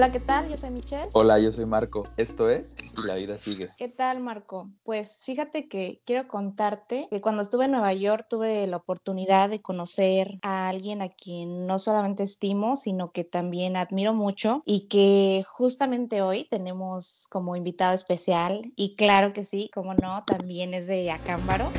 Hola, ¿qué tal? Yo soy Michelle. Hola, yo soy Marco. Esto es Y la vida sigue. ¿Qué tal, Marco? Pues fíjate que quiero contarte que cuando estuve en Nueva York tuve la oportunidad de conocer a alguien a quien no solamente estimo, sino que también admiro mucho y que justamente hoy tenemos como invitado especial. Y claro que sí, como no, también es de Acámbaro.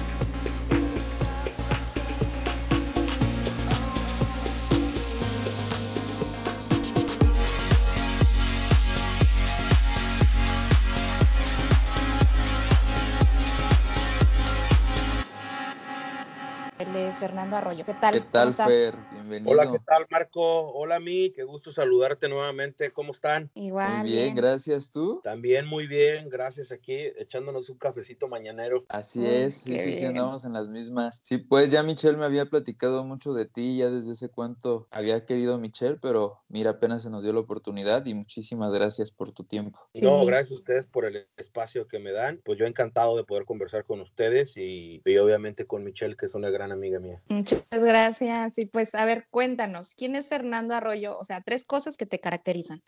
Es Fernando Arroyo. ¿Qué tal? ¿Qué ¿Cómo tal, estás? Fer? Bienvenido. Hola, ¿qué tal, Marco? Hola, Mi, qué gusto saludarte nuevamente. ¿Cómo están? Igual. Muy bien, gracias. ¿Tú? También muy bien, gracias aquí, echándonos un cafecito mañanero. Así es, sí, sí, sí, andamos en las mismas. Sí, pues ya Michelle me había platicado mucho de ti, ya desde ese cuánto había querido Michelle, pero mira, apenas se nos dio la oportunidad y muchísimas gracias por tu tiempo. Sí. No, gracias a ustedes por el espacio que me dan. Pues yo encantado de poder conversar con ustedes y, y obviamente con Michelle, que es una gran amiga mía. Muchas gracias. Y pues, a ver, cuéntanos, ¿quién es Fernando Arroyo? O sea, tres cosas que te caracterizan.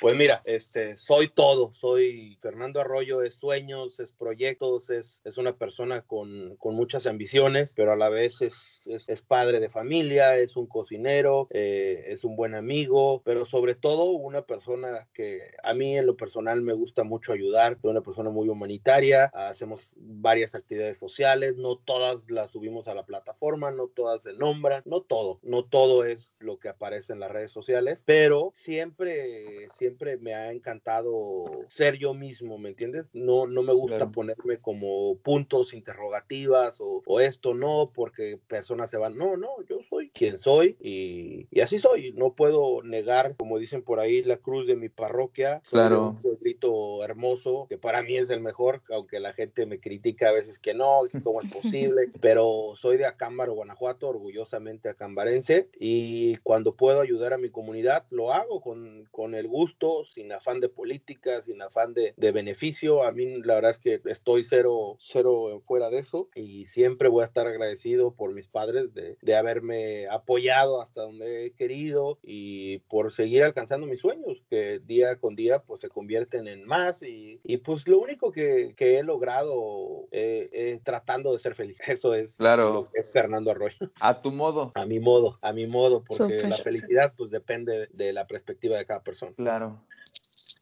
Pues mira, este, soy todo, soy Fernando Arroyo, es sueños, es proyectos, es, es una persona con, con muchas ambiciones, pero a la vez es, es, es padre de familia, es un cocinero, eh, es un buen amigo, pero sobre todo una persona que a mí en lo personal me gusta mucho ayudar, soy una persona muy humanitaria, hacemos varias actividades sociales, no todas las subimos a la plataforma, no todas se nombran, no todo, no todo es lo que aparece en las redes sociales, pero siempre, siempre me ha encantado ser yo mismo, ¿me entiendes? No, no me gusta Claro. ponerme como puntos interrogativas o, o esto no, porque personas se van, no, no, yo soy quien soy y, y así soy, no puedo negar, como dicen por ahí, la cruz de mi parroquia, soy Claro. un pueblito hermoso, que para mí es el mejor, aunque la gente me critica a veces que no, que cómo es posible, pero soy de Acámbaro, Guanajuato, orgullosamente acambarense, y cuando puedo ayudar a mi comunidad, lo hago con, con el gusto, sin afán de política, sin afán de, de beneficio. A mí la verdad es que estoy cero, cero fuera de eso, y siempre voy a estar agradecido por mis padres de, de haberme apoyado hasta donde he querido y por seguir alcanzando mis sueños, que día con día pues se convierten en más y, y pues lo único que, que he logrado eh, es tratando de ser feliz. Eso es Claro. lo que es Fernando Arroyo. A tu modo. A mi modo, a mi modo, porque Súper. la felicidad pues depende de la perspectiva de cada persona. Claro.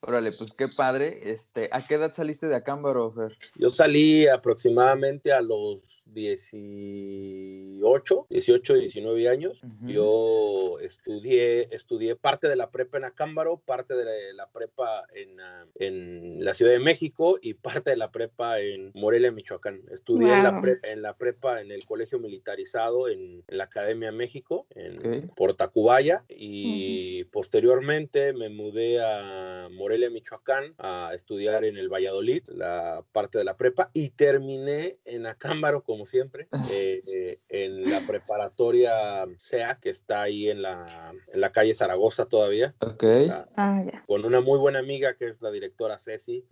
Órale, pues qué padre. Este, ¿a qué edad saliste de Acámbaro, Fer? Yo salí aproximadamente a los 18, 18, 19 años. Ujú. Yo estudié, estudié parte de la prepa en Acámbaro, parte de la, la prepa en, ah, en la Ciudad de México y parte de la prepa en Morelia, Michoacán. Estudié en, la Wow. pre- en la prepa en el colegio militarizado en, en la Academia México, en Ok. por Tacubaya, y posteriormente me mudé a Morelia, Michoacán, a estudiar en el Valladolid, la parte de la prepa, y terminé en Acámbaro, como siempre, eh, eh, en la preparatoria SEA, que está ahí en la, en la calle Zaragoza todavía, Ok. la- Ah, con una muy buena amiga que es la directora Ceci,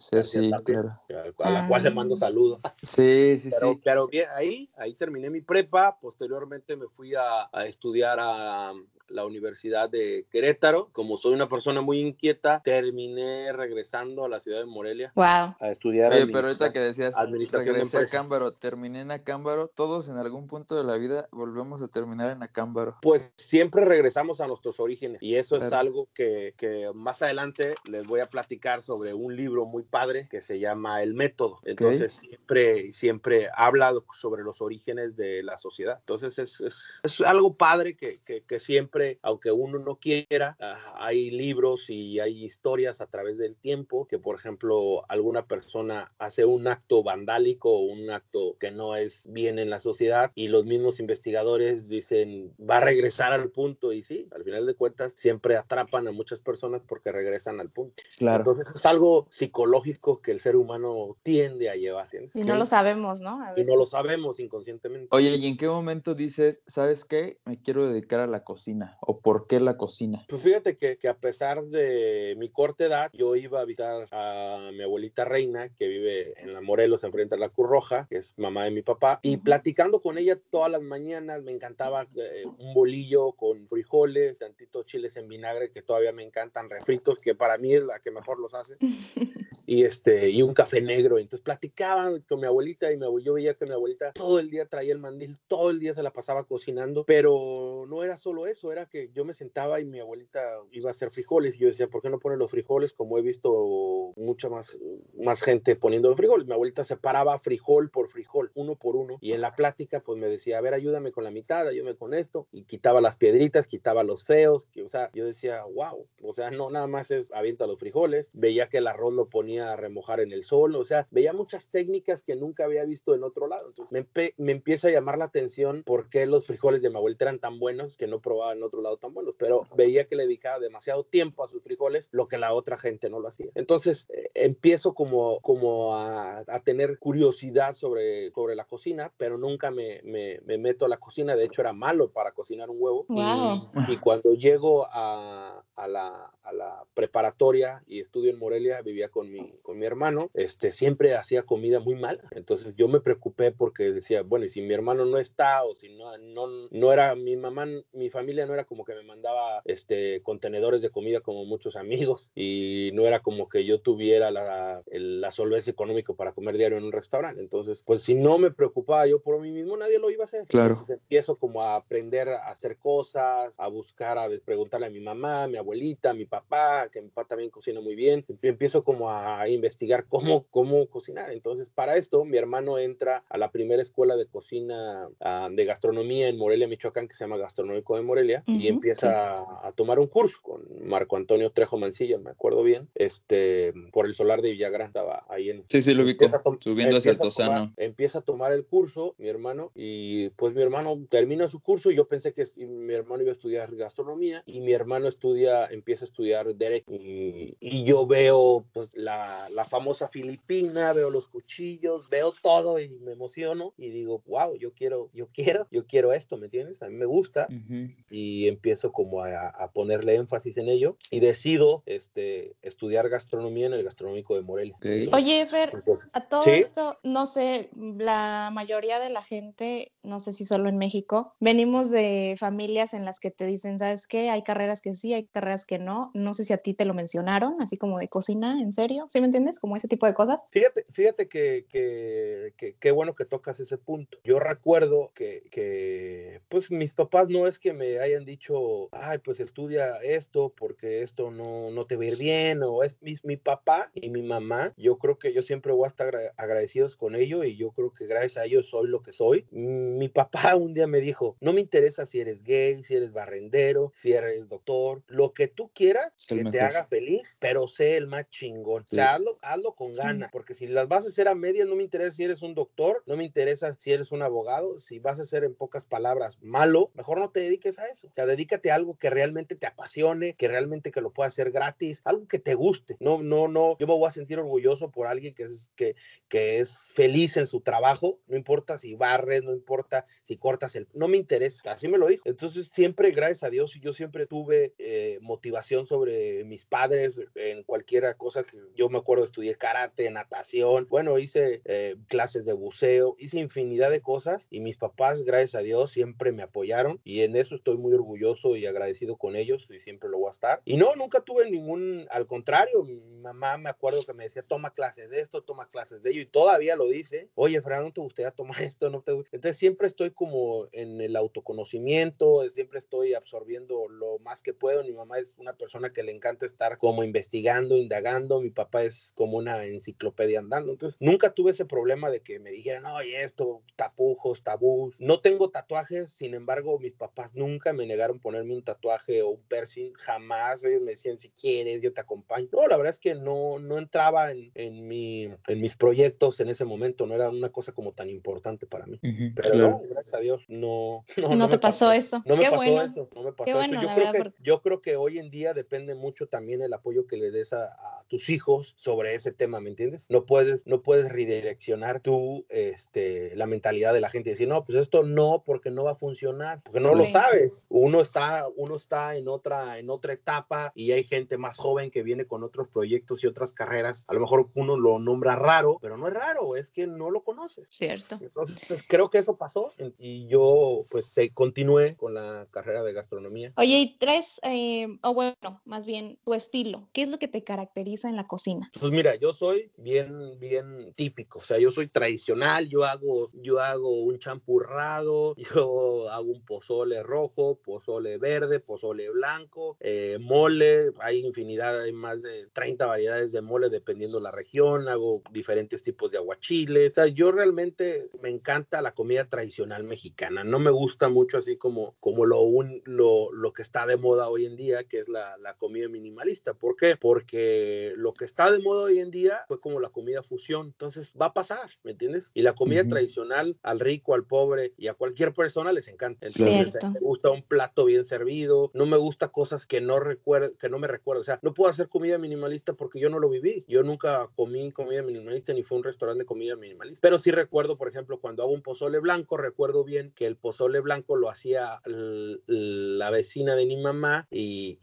Tapia, claro. a la cual le mando Ah. saludos. Sí, sí, Pero, sí. pero bien, ahí, ahí terminé mi prepa. Posteriormente me fui a, a estudiar a la Universidad de Querétaro. Como soy una persona muy inquieta, terminé regresando a la ciudad de Morelia Wow. a estudiar. Oye, pero ahorita que decías, administración de regresé a empresas. Acámbaro, terminé en Acámbaro, todos en algún punto de la vida volvemos a terminar en Acámbaro. Pues siempre regresamos a nuestros orígenes y eso es algo que, que más adelante les voy a platicar sobre un libro muy padre que se llama El Método. Entonces siempre, siempre habla sobre los orígenes de la sociedad. Entonces es, es, es algo padre que, que, que siempre, aunque uno no quiera, ah, hay libros y hay historias a través del tiempo que, por ejemplo, alguna persona hace un acto vandálico o un acto que no es bien en la sociedad y los mismos investigadores dicen va a regresar al punto y sí, al final de cuentas siempre atrapan a muchas personas porque regresan al punto. Entonces es algo psicológico que el ser humano tiende a llevar. Y no Ok. lo sabemos, ¿no? A Y veces. no lo sabemos inconscientemente. Oye, ¿y en qué momento dices, sabes qué? Me quiero dedicar a la cocina. Cocina o por qué la cocina? Pues fíjate que, que, a pesar de mi corta edad, yo iba a visitar a mi abuelita Reina, que vive en la Morelos, enfrente a la Cruz Roja, que es mamá de mi papá, y platicando con ella todas las mañanas, me encantaba eh, un bolillo con frijoles, tantitos chiles en vinagre, que todavía me encantan, refritos, que para mí es la que mejor los hace, y, este, y un café negro. Entonces platicaban con mi abuelita y mi yo veía que mi abuelita todo el día traía el mandil, todo el día se la pasaba cocinando, pero no era solo eso, era que yo me sentaba y mi abuelita iba a hacer frijoles y yo decía, ¿por qué no pone los frijoles como he visto mucha más, más gente poniendo los frijoles? Mi abuelita separaba frijol por frijol, uno por uno, y en la plática pues me decía, a ver, ayúdame con la mitad, ayúdame con esto, y quitaba las piedritas, quitaba los feos, que, o sea, yo decía, wow, o sea, no nada más es avienta los frijoles, veía que el arroz lo ponía a remojar en el sol, o sea, veía muchas técnicas que nunca había visto en otro lado. Entonces me, me empieza a llamar la atención por qué los frijoles de mi abuelita eran tan buenos que no probaba en otro lado tan buenos, pero veía que le dedicaba demasiado tiempo a sus frijoles, lo que la otra gente no lo hacía. Entonces eh, empiezo como, como a, a, tener curiosidad sobre, sobre la cocina, pero nunca me, me, me, meto a la cocina. De hecho, era malo para cocinar un huevo. Y, y, cuando llego a, a, la, a, la, preparatoria y estudio en Morelia, vivía con mi, con mi hermano, este, siempre hacía comida muy mala. Entonces yo me preocupé porque decía, bueno, y si mi hermano no está o si no, no, no era mi mamá, mi familia no era como que me mandaba este, contenedores de comida como muchos amigos y no era como que yo tuviera la, la solvencia económica para comer diario en un restaurante. Entonces, pues si no me preocupaba yo por mí mismo, nadie lo iba a hacer. Claro. Entonces empiezo como a aprender a hacer cosas, a buscar, a preguntarle a mi mamá, a mi abuelita, mi papá, que mi papá también cocina muy bien. Empiezo como a investigar cómo, cómo cocinar. Entonces, para esto, mi hermano entra a la primera escuela de cocina uh, de gastronomía en Morelia, Michoacán, que se llama Gastronómico de Morelia, uh -huh, y empieza sí. a, a, tomar un curso con Marco Antonio Trejo Mancilla, me acuerdo bien, este, por el solar de Villagrán, estaba ahí en... Sí, sí, lo ubico, subiendo hacia el Tosano. Empieza a tomar el curso, mi hermano, y pues mi hermano termina su curso, yo pensé que mi hermano iba a estudiar gastronomía, y mi hermano estudia, empieza a estudiar Derecho, y, y yo veo pues la, la famosa Filipina, veo los cuchillos, veo todo y me emociono, y digo, wow, yo quiero, yo quiero, yo quiero esto, ¿me entiendes? A mí me gusta uh -huh. y empiezo como a, a, ponerle énfasis en ello y decido este, estudiar gastronomía en el gastronómico de Morelia. Okay. Oye, Fer, Entonces, a todo ¿sí? esto, no sé, la mayoría de la gente, no sé si solo en México, venimos de familias en las que te dicen, ¿sabes qué? Hay carreras que sí, hay carreras que no. No sé si a ti te lo mencionaron, así como de cocina, ¿en serio? ¿Sí me entiendes? Como ese tipo de cosas. Fíjate, fíjate que qué que, que, bueno que tocas ese punto. Yo recuerdo que, que, pues mis papás no es que me hayan dicho, ay, pues estudia esto porque esto no, no te va a ir bien, o es mi, mi, papá y mi mamá, yo creo que yo siempre voy a estar agradecidos con ellos y yo creo que gracias a ellos soy lo que soy. Mi papá un día me dijo, no me interesa si eres gay, si eres barrendero, si eres doctor, lo que tú quieras que mejor. te haga feliz, pero sé el más chingón. Sí. O sea, hazlo, hazlo con ganas, sí. porque si las vas a hacer a medias, no me interesa si eres un doctor, no me interesa si eres un abogado, si vas a ser en pocas palabras malo, mejor no te dediques a eso. O sea, dedícate a algo que realmente te apasione, que realmente que lo puedas hacer gratis, algo que te guste. No, no, no, yo me voy a sentir orgulloso por alguien que es, que, que es feliz en su trabajo, no importa si barres, no importa si cortas el, no me interesa, así me lo dijo. Entonces siempre, gracias a Dios, yo siempre tuve eh, motivación sobre mis padres en cualquier cosa que yo me acuerdo, estudié karate, natación, bueno, hice eh, clases de buceo, hice infinidad de cosas y mis papás, gracias a Dios, siempre me apoyaron y en eso estoy muy orgulloso y agradecido con ellos y siempre lo voy a estar. Y no, nunca tuve ningún, al contrario, mi mamá me acuerdo que me decía, toma clases de esto, toma clases de ello y todavía lo dice, oye, Fran, ¿no te gustaría tomar esto? No te Entonces siempre estoy como en el autoconocimiento, siempre estoy absorbiendo lo más que puedo. Mi mamá es una persona que le encanta estar como investigando, indagando, mi papá es como una enciclopedia andando. Entonces nunca tuve ese problema de que me dijeran, oye, esto, tapujos, tabús. No tengo tatuajes, sin embargo, mis papás nunca me negaron ponerme un tatuaje o un piercing, jamás. Ellos me decían, si quieres, yo te acompaño. No, la verdad es que no, no entraba en, en, mi, en mis proyectos en ese momento, no era una cosa como tan importante para mí. Uh -huh, Pero claro. no, gracias a Dios, no. No, no, no te pasó, pasó, eso. No me Qué pasó bueno. eso. No me pasó Qué eso. Bueno, yo, creo que, porque... yo creo que hoy en día depende mucho también el apoyo que le des a, a tus hijos sobre ese tema, ¿me entiendes? No puedes, no puedes redireccionar tú este, la mentalidad de la gente y decir, no, pues esto no, porque no va a funcionar, porque no lo sabes. Uno está, uno está en otra, en otra etapa y hay gente más joven que viene con otros proyectos y otras carreras. A lo mejor uno lo nombra raro, pero no es raro, es que no lo conoce. Cierto. Entonces, pues, creo que eso pasó y yo pues se continué con la carrera de gastronomía. Oye, y tres, eh, o bueno, más bien tu estilo, ¿qué es lo que te caracteriza en la cocina? Pues mira, yo soy bien, bien típico, o sea, yo soy tradicional, yo hago, yo hago un champurrado, yo hago un pozole rojo, pozole verde, pozole blanco, eh, mole, hay infinidad, hay más de 30 variedades de mole dependiendo la región, hago diferentes tipos de aguachiles, o sea, yo realmente me encanta la comida tradicional mexicana, no me gusta mucho así como, como lo, un, lo, lo que está de moda hoy en día, que es la comida minimalista. ¿Por qué? Porque lo que está de moda hoy en día fue como la comida fusión, entonces va a pasar, ¿me entiendes? Y la comida tradicional al rico, al pobre y a cualquier persona les encanta. Entonces, me gusta un plato bien servido, no me gusta cosas que no recuerdo, que no me recuerdo, o sea, no puedo hacer comida minimalista porque yo no lo viví. Yo nunca comí comida minimalista ni fue un restaurante de comida minimalista, pero sí recuerdo, por ejemplo, cuando hago un pozole blanco, recuerdo bien que el pozole blanco lo hacía la vecina de mi mamá y,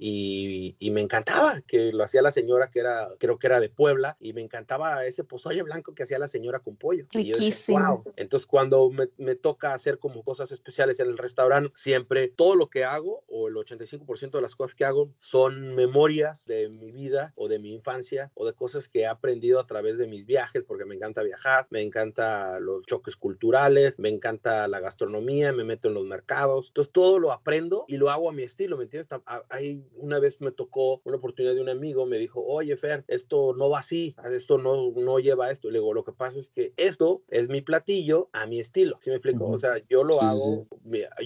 y, me encantaba que lo hacía la señora que era, creo que era de Puebla, y me encantaba ese pozole blanco que hacía la señora con pollo. Riquísimo. Y wow. Entonces cuando me, me, toca hacer como cosas especiales en el restaurante, siempre todo lo que hago, o el 85% de las cosas que hago, son memorias de mi vida o de mi infancia o de cosas que he aprendido a través de mis viajes, porque me encanta viajar, me encanta los choques culturales, me encanta la gastronomía, me meto en los mercados. Entonces todo lo aprendo y lo hago a mi estilo, ¿me entiendes? Hay una vez me tocó una oportunidad de un amigo, me dijo, oye Fer, esto no va así, esto no, no lleva esto. Y le digo, lo que pasa es que esto es mi platillo a mi estilo, ¿sí me explico? O sea, yo lo hago,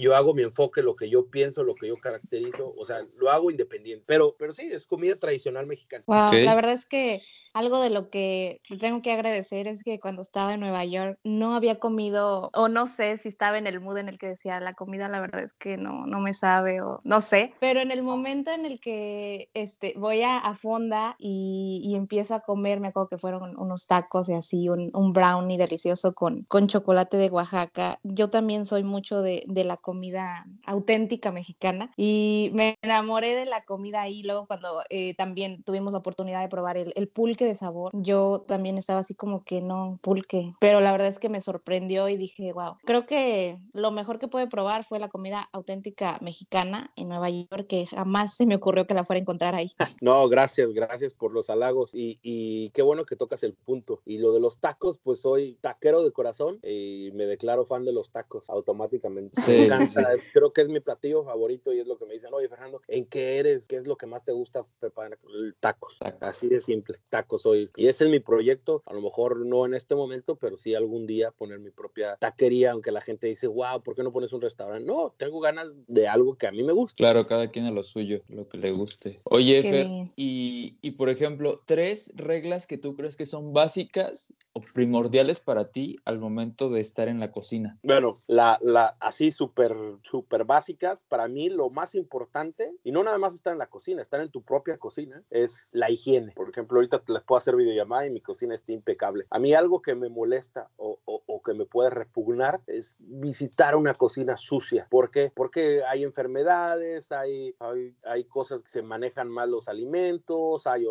yo hago mi enfoque, lo que yo pienso, lo que yo caracterizo, o sea, lo hago independiente. Pero, pero sí, es comida tradicional mexicana. Wow, la verdad es que algo de lo que tengo que agradecer es que cuando estaba en Nueva York no había comido, o no sé si estaba en el mood en el que decía la comida, la verdad es que no, no me sabe, o no sé, pero en el momento en el que este, voy a, a Fonda y, y, empiezo a comer, me acuerdo que fueron unos tacos y así, un, un, brownie delicioso con, con chocolate de Oaxaca. Yo también soy mucho de, de, la comida auténtica mexicana y me enamoré de la comida ahí. Luego cuando eh, también tuvimos la oportunidad de probar el, el, pulque de sabor, yo también estaba así como que no, pulque, pero la verdad es que me sorprendió y dije, wow, creo que lo mejor que pude probar fue la comida auténtica mexicana en Nueva York, que jamás se me ocurrió que la fuera a encontrar ahí. No, gracias, gracias por los halagos y, y, qué bueno que tocas el punto. Y lo de los tacos, pues soy taquero de corazón y me declaro fan de los tacos automáticamente. Sí, me encanta, sí. creo que es mi platillo favorito y es lo que me dicen, oye Fernando, ¿en qué eres? ¿Qué es lo que más te gusta preparar? Tacos, tacos. así de simple, tacos hoy. Y ese es mi proyecto, a lo mejor no en este momento, pero sí algún día poner mi propia taquería, aunque la gente dice, wow, ¿por qué no pones un restaurante? No, tengo ganas de algo que a mí me gusta. Claro, cada quien a lo suyo, lo que le guste. Oye, Fer, y, y, por ejemplo, tres reglas que tú crees que son básicas o primordiales para ti al momento de estar en la cocina. Bueno, la, la así súper, súper básicas, para mí lo más importante, y no nada más estar en la cocina, estar en tu propia cocina, es la higiene. Por ejemplo, ahorita les puedo hacer videollamada y mi cocina está impecable. A mí algo que me molesta o, o, o que me puede repugnar es visitar una cocina sucia. ¿Por qué? Porque hay enfermedades, hay, hay, hay cosas que se manejan mal los alimentos, hay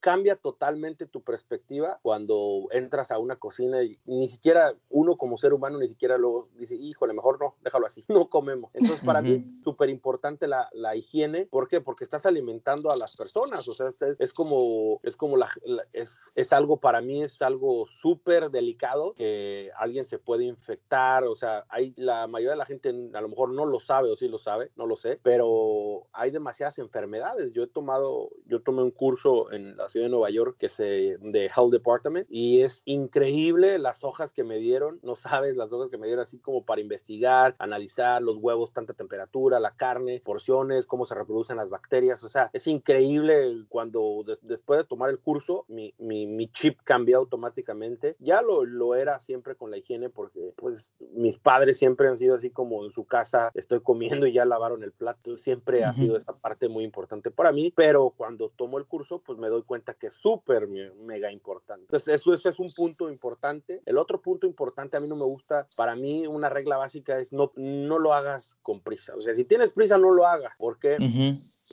Cambia totalmente tu perspectiva cuando entras a una cocina y ni siquiera uno como ser humano ni siquiera luego dice, híjole, mejor no, déjalo así, no comemos. Entonces para uh -huh. mí súper importante la, la, higiene. ¿Por qué? Porque estás alimentando a las personas. O sea, es como, es como la, la es, es algo para mí, es algo súper delicado que alguien se puede infectar. O sea, hay la mayoría de la gente a lo mejor no lo sabe o sí lo sabe, no lo sé, pero hay demasiadas enfermedades. Yo he tomado, yo tomé un curso en la ciudad de Nueva York que se de Health Department y es increíble las hojas que me dieron no sabes las hojas que me dieron así como para investigar, analizar los huevos, tanta temperatura, la carne, porciones, cómo se reproducen las bacterias. O sea, es increíble cuando después de tomar el curso, mi, mi, mi chip cambió automáticamente. Ya lo, lo era siempre con la higiene porque pues mis padres siempre han sido así como en su casa estoy comiendo y ya lavaron el plato. Siempre ha sido esta parte muy importante para mí, pero cuando tomo el curso, pues me doy cuenta que es súper mega importante. Entonces, eso, eso es un punto importante. El otro punto importante a mí no me gusta, para mí una regla básica es no, no lo hagas con prisa. O sea, si tienes prisa, no lo hagas. ¿Por qué?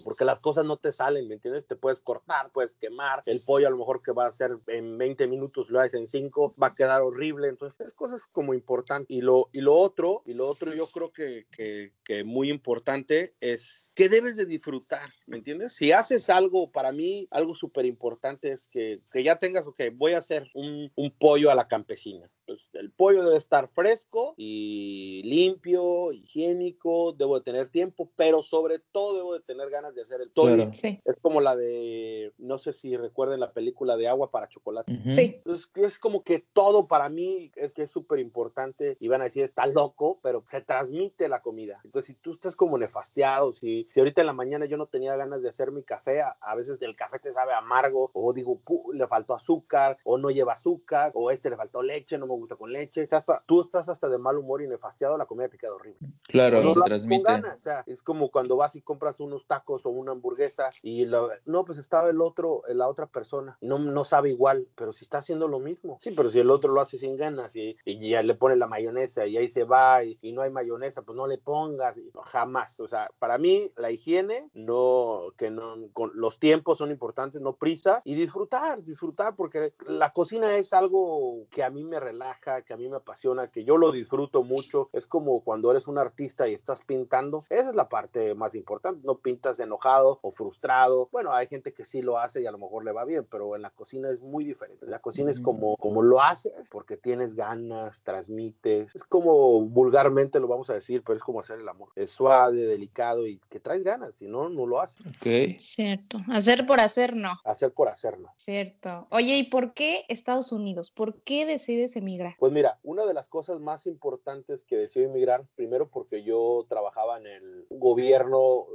Porque las cosas no te salen, ¿me entiendes? Te puedes cortar, puedes quemar. El pollo a lo mejor que va a ser en 20 minutos, lo haces en 5, va a quedar horrible. Entonces, es cosas como importantes. Y lo, y lo otro, y lo otro yo creo que, que, que muy importante es que debes de disfrutar, ¿me entiendes? Si haces algo, para mí, algo súper importante es que, que, ya tengas, ok, voy a hacer un, un pollo a la campesina. Pues, el pollo debe estar fresco y limpio, higiénico, debo de tener tiempo, pero sobre todo debo de tener ganas de hacer el pollo. Es como la de, no sé si recuerden la película de Agua para Chocolate. Sí. Entonces, es como que todo para mí es que es súper importante y van a decir, está loco, pero se transmite la comida. Entonces, si tú estás como nefasteado, si, si ahorita en la mañana yo no tenía ganas de hacer mi café, a, veces el café te sabe amargo, o digo, le faltó azúcar, o no lleva azúcar, o este le faltó leche, no me gusta con leche. tú estás hasta de mal humor y nefastiado, la comida te queda horrible. Claro, no se transmite. O sea, es como cuando vas y compras unos tacos o una hamburguesa y no, pues estaba el otro, la otra persona, no, no sabe igual, pero si está haciendo lo mismo. Sí, pero si el otro lo hace sin ganas y, y ya le pone la mayonesa y ahí se va y, no hay mayonesa, pues no le pongas, jamás. O sea, para mí la higiene, no, que no, con, los tiempos son importantes, no prisas y disfrutar, disfrutar, porque la cocina es algo que a mí me relaja que a mí me apasiona, que yo lo disfruto mucho. Es como cuando eres un artista y estás pintando. Esa es la parte más importante. No pintas enojado o frustrado. Bueno, hay gente que sí lo hace y a lo mejor le va bien, pero en la cocina es muy diferente. La cocina es como, como lo haces porque tienes ganas, transmites. Es como vulgarmente lo vamos a decir, pero es como hacer el amor. Es suave, delicado y que traes ganas. Si no, no lo haces. Ok. Cierto. Hacer por hacer no. Hacer por hacerlo. Cierto. Oye, ¿y por qué Estados Unidos? ¿Por qué decides emigrar? Pues mira, una de las cosas más importantes que decidí emigrar, primero porque yo trabajaba en el gobierno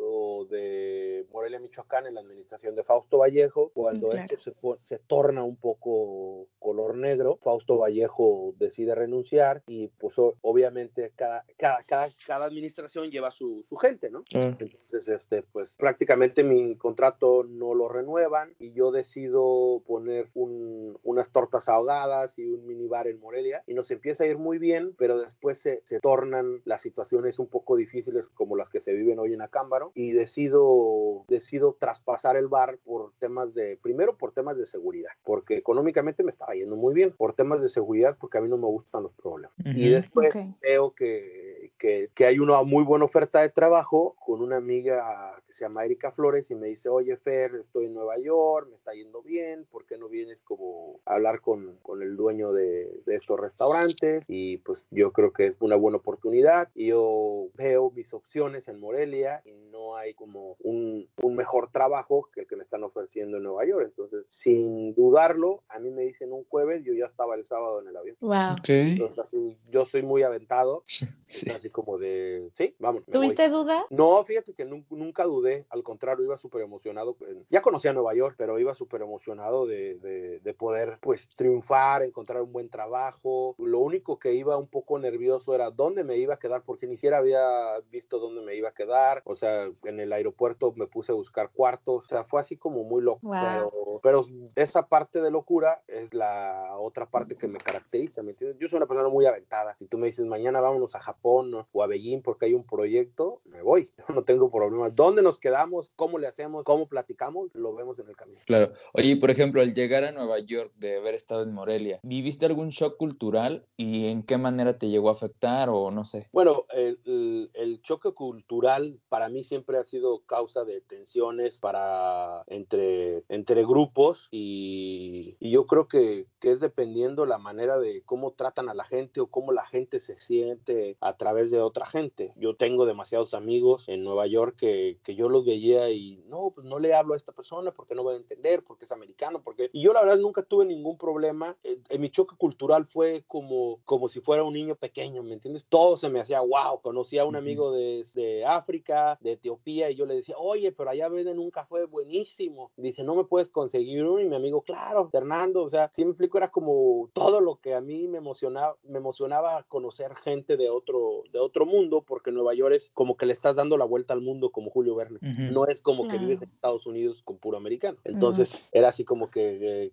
de Morelia, Michoacán, en la administración de Fausto Vallejo, cuando esto se, se torna un poco color negro, Fausto Vallejo decide renunciar y pues obviamente cada, cada, cada, cada administración lleva su, su gente, ¿no? Entonces, este, pues prácticamente mi contrato no lo renuevan y yo decido poner un, unas tortas ahogadas y un minibar en Morelia y nos empieza a ir muy bien, pero después se, se tornan las situaciones un poco difíciles como las que se viven hoy en Acámbaro y decido, decido traspasar el bar por temas de, primero por temas de seguridad, porque económicamente me estaba yendo muy bien, por temas de seguridad porque a mí no me gustan los problemas. Y después veo que, que, que hay una muy buena oferta de trabajo con una amiga que se llama Erika Flores y me dice, oye Fer, estoy en Nueva York, me está yendo bien, ¿por qué no vienes como hablar con, con el dueño de, de estos restaurantes? Y pues yo creo que es una buena oportunidad. Yo veo mis opciones en Morelia y no hay como un, un mejor trabajo que el que me están ofreciendo en Nueva York. Entonces, sin dudarlo, a mí me dicen un jueves, yo ya estaba el sábado en el avión. Wow. Entonces, así, yo soy muy aventado. Sí. Así como de, sí, vamos. ¿Tuviste duda? No, fíjate que nunca, nunca dudé, al contrario, iba súper emocionado. Ya conocía Nueva York, pero iba súper emocionado de, de, de, poder, pues, triunfar, encontrar un buen trabajo. Lo único que iba un poco nervioso era dónde me iba a quedar, porque ni siquiera había visto dónde me iba a quedar. O sea, en el aeropuerto me puse a buscar cuartos, o sea, fue así como muy loco. Wow. Pero, pero esa parte de locura es la otra parte que me caracteriza, ¿me entiendes? Yo soy una persona muy aventada. Si tú me dices, mañana vámonos a Japón o a Beijing porque hay un proyecto, me voy. Yo no tengo problemas. ¿Dónde nos quedamos? ¿Cómo le hacemos? ¿Cómo platicamos? Lo vemos en el camino. Claro. Oye, por ejemplo, al llegar a Nueva York, de haber estado en Morelia, ¿viviste algún shock cultural y en qué manera te llegó a afectar o no sé? Bueno, el, el, choque cultural para mí siempre ha sido causa de tensiones para entre, entre grupos y, y yo creo que, que, es dependiendo la manera de cómo tratan a la gente o cómo la gente se siente a través de otra gente. Yo tengo demasiados amigos en Nueva York que, que yo los veía y no, pues no le hablo a esta persona porque no voy a entender, porque es americano, porque... Y yo la verdad nunca tuve ningún problema. En, en mi choque cultural fue como, como si fuera un niño pequeño, ¿me entiendes? Todo se me hacía wow. Conocí a un amigo de, de África, de Etiopía, y yo le decía, oye, pero allá venden un café buenísimo. Dice, no me puedes conseguir uno. Y mi amigo, claro, Fernando, o sea, si me explico, era como todo lo que a mí me emocionaba, me emocionaba conocer gente de otro, de otro mundo, porque Nueva York es como que le estás dando la vuelta al mundo como Julio Verne. Uh -huh. No es como claro. que vives en Estados Unidos con puro americano. Entonces, uh -huh. era así como que eh,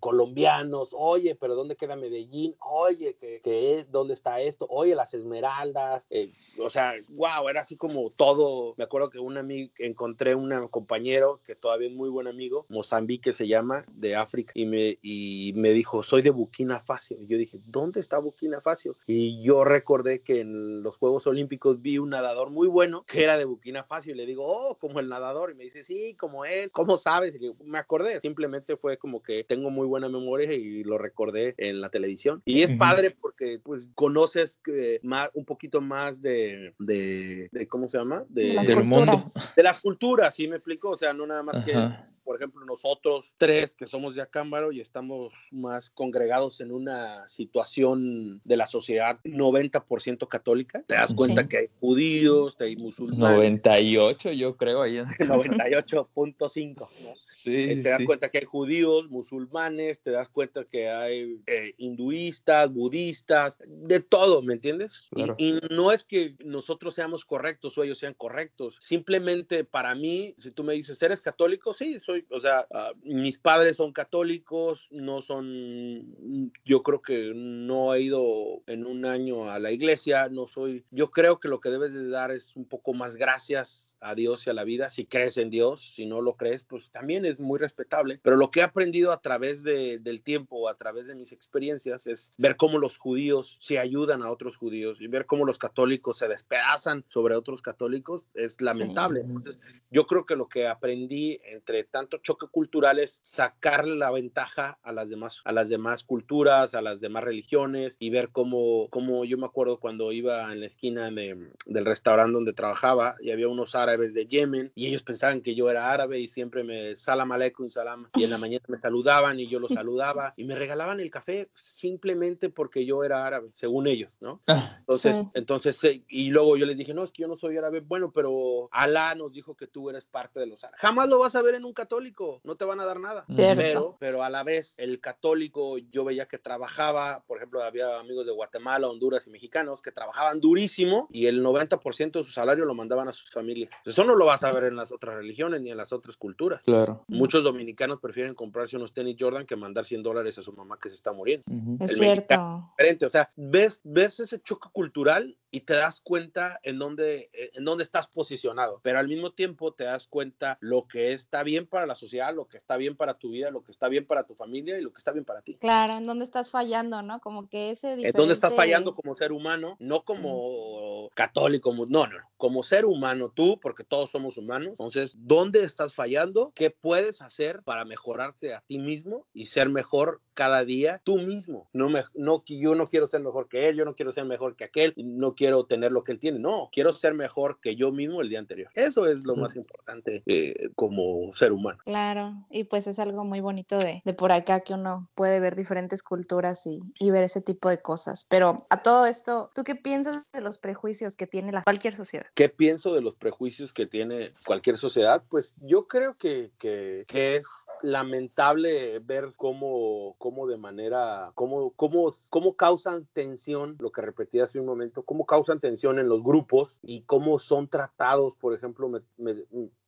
oye, pero ¿dónde queda Medellín? Oye, que es, ¿dónde está esto? Oye, las esmeraldas. Eh, o sea, wow, era así como todo. Me acuerdo que un amigo, encontré un compañero que todavía es muy buen amigo, Mozambique se llama, de África, y me, y me dijo, soy de Burkina Faso. Y yo dije, ¿dónde está Burkina Faso? Y yo recordé que en los Juegos Olímpicos vi un nadador muy bueno que era de Burkina Faso y le digo, oh, como el nadador. Y me dice, sí, como él, ¿cómo sabes? Y me acordé, simplemente fue como que tengo muy buena memoria y lo recordé en la televisión. Y es uh -huh. padre porque pues conoces que más, un poquito más de, de, de ¿cómo se llama? De, de del mundo. De las culturas, ¿sí me explico? O sea, no nada más Ajá. que por ejemplo, nosotros tres que somos de Acámbaro y estamos más congregados en una situación de la sociedad 90% católica, te das cuenta sí. que hay judíos, hay musulmanes. 98 yo creo ahí. 98.5. ¿no? Sí, eh, te das sí. cuenta que hay judíos, musulmanes, te das cuenta que hay eh, hinduistas, budistas, de todo, ¿me entiendes? Claro. Y, y no es que nosotros seamos correctos o ellos sean correctos, simplemente para mí, si tú me dices, ¿eres católico? Sí, soy o sea, uh, mis padres son católicos, no son, yo creo que no he ido en un año a la iglesia, no soy, yo creo que lo que debes de dar es un poco más gracias a Dios y a la vida, si crees en Dios, si no lo crees, pues también es muy respetable, pero lo que he aprendido a través de, del tiempo, a través de mis experiencias, es ver cómo los judíos se ayudan a otros judíos y ver cómo los católicos se despedazan sobre otros católicos, es lamentable. Sí. Entonces, yo creo que lo que aprendí entre tanto choque cultural es sacarle la ventaja a las demás, a las demás culturas, a las demás religiones y ver cómo, cómo yo me acuerdo cuando iba en la esquina de, del restaurante donde trabajaba y había unos árabes de Yemen y ellos pensaban que yo era árabe y siempre me salam aleikum salam y en la mañana me saludaban y yo los saludaba y me regalaban el café simplemente porque yo era árabe, según ellos, ¿no? Ah, entonces, sí. entonces, eh, y luego yo les dije, no, es que yo no soy árabe, bueno, pero Alá nos dijo que tú eres parte de los árabes. Jamás lo vas a ver en un católico, no te van a dar nada. Pero, pero a la vez, el católico, yo veía que trabajaba, por ejemplo, había amigos de Guatemala, Honduras y mexicanos que trabajaban durísimo y el 90% de su salario lo mandaban a sus familias. Eso no lo vas a ver en las otras religiones ni en las otras culturas. Claro. Muchos dominicanos prefieren comprarse unos tenis Jordan que mandar 100 dólares a su mamá que se está muriendo. Uh -huh. Es cierto. Diferente. O sea, ves, ves ese choque cultural y te das cuenta en dónde, en dónde estás posicionado, pero al mismo tiempo te das cuenta lo que está bien para la sociedad, lo que está bien para tu vida, lo que está bien para tu familia y lo que está bien para ti. Claro, en dónde estás fallando, ¿no? Como que ese diferente... En dónde estás fallando como ser humano, no como uh -huh. católico, no, no, no, como ser humano tú, porque todos somos humanos. Entonces, ¿dónde estás fallando? ¿Qué puedes hacer para mejorarte a ti mismo y ser mejor cada día tú mismo? No, me, no, yo no quiero ser mejor que él, yo no quiero ser mejor que aquel, no quiero tener lo que él tiene, no, quiero ser mejor que yo mismo el día anterior. Eso es lo más importante eh, como ser humano. Claro, y pues es algo muy bonito de, de por acá que uno puede ver diferentes culturas y, y, ver ese tipo de cosas. Pero a todo esto, ¿tú qué piensas de los prejuicios que tiene la, cualquier sociedad? ¿Qué pienso de los prejuicios que tiene cualquier sociedad? Pues yo creo que, que, que es lamentable ver cómo, cómo de manera, cómo, cómo, cómo causan tensión, lo que repetí hace un momento, cómo causan tensión en los grupos y cómo son tratados, por ejemplo, me, me,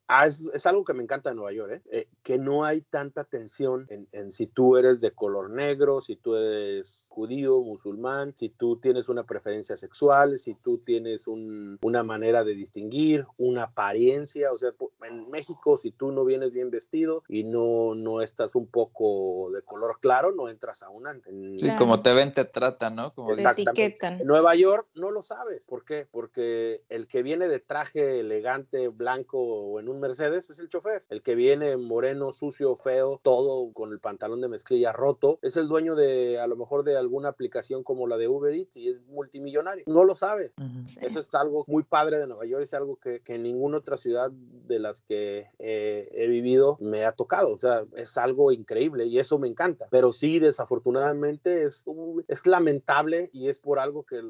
Ah, es, algo que me encanta de Nueva York, ¿eh? Eh, que no hay tanta tensión en, si tú eres de color negro, si tú eres judío, musulmán, si tú tienes una preferencia sexual, si tú tienes una manera de distinguir, una apariencia, o sea, en México si tú no vienes bien vestido y no, no estás un poco de color claro, no entras a una... sí, como te ven, te tratan, ¿no? Como te etiquetan. En Nueva York no lo sabes, ¿por qué? Porque el que viene de traje elegante, blanco o en un Mercedes es el chofer. El que viene moreno, sucio, feo, todo con el pantalón de mezclilla roto, es el dueño de a lo mejor de alguna aplicación como la de Uber Eats y es multimillonario. No lo sabe. Eso es algo muy padre de Nueva York, es algo que, que en ninguna otra ciudad de las que he vivido me ha tocado. O sea, es algo increíble y eso me encanta. Pero sí, desafortunadamente es, es lamentable y es por algo que,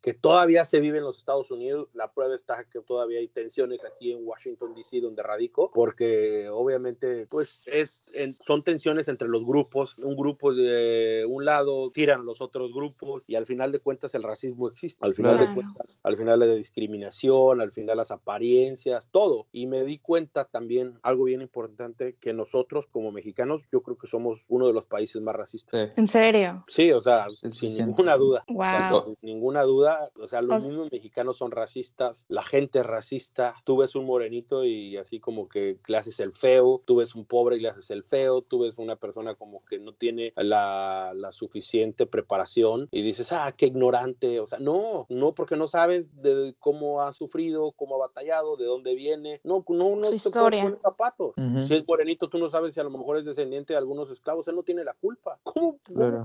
que todavía se vive en los Estados Unidos. La prueba está que todavía hay tensiones aquí en Washington, D.C., donde radico, porque obviamente pues es, son tensiones entre los grupos. Un grupo de un lado tiran los otros grupos y al final de cuentas el racismo existe. Al final de cuentas, al final la discriminación, al final las apariencias, todo. Y me di cuenta también algo bien importante que nosotros como mexicanos yo creo que somos uno de los países más racistas. ¿En serio? Sí, o sea, sin ninguna duda. sin ninguna duda, o sea, los mismos mexicanos son racistas, la gente es racista. Tú ves un morenito y así como que le haces el feo, tú ves un pobre y le haces el feo, tú ves una persona como que no tiene la, la suficiente preparación y dices, ah, qué ignorante. O sea, no, no, porque no sabes de cómo ha sufrido, cómo ha batallado, de dónde viene. No, no, no Su historia. zapatos. Si es morenito, tú no sabes si a lo mejor es descendiente de algunos esclavos, él no tiene la culpa. ¿Cómo,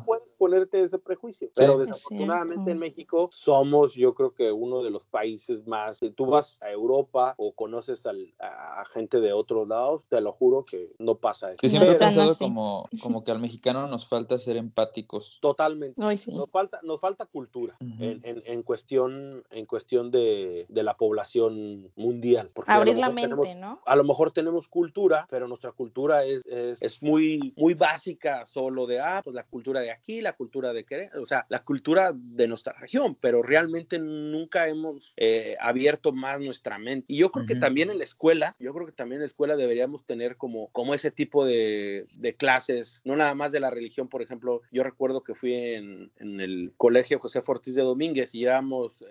puedes ponerte ese prejuicio? Pero desafortunadamente en México somos, yo creo que uno de los países más. Si tú vas a Europa o conoces a gente de otros lados, te lo juro que no pasa eso. Yo siempre he pensado como, como que al mexicano nos falta ser empáticos. Totalmente. Nos, falta, nos falta cultura en, en, cuestión, en cuestión de, de la población mundial. Abrir la mente, ¿no? A lo mejor tenemos cultura, pero nuestra cultura es, es, es, muy, muy básica, solo de, ah, pues la cultura de aquí, la cultura de Querétaro, o sea, la cultura de nuestra región, pero realmente nunca hemos eh, abierto más nuestra mente. Y yo creo que también en la escuela, yo creo que también en la escuela deberíamos tener como, como ese tipo de, de clases, no nada más de la religión, por ejemplo, yo recuerdo que fui en, en el colegio José Ortiz de Domínguez y llevamos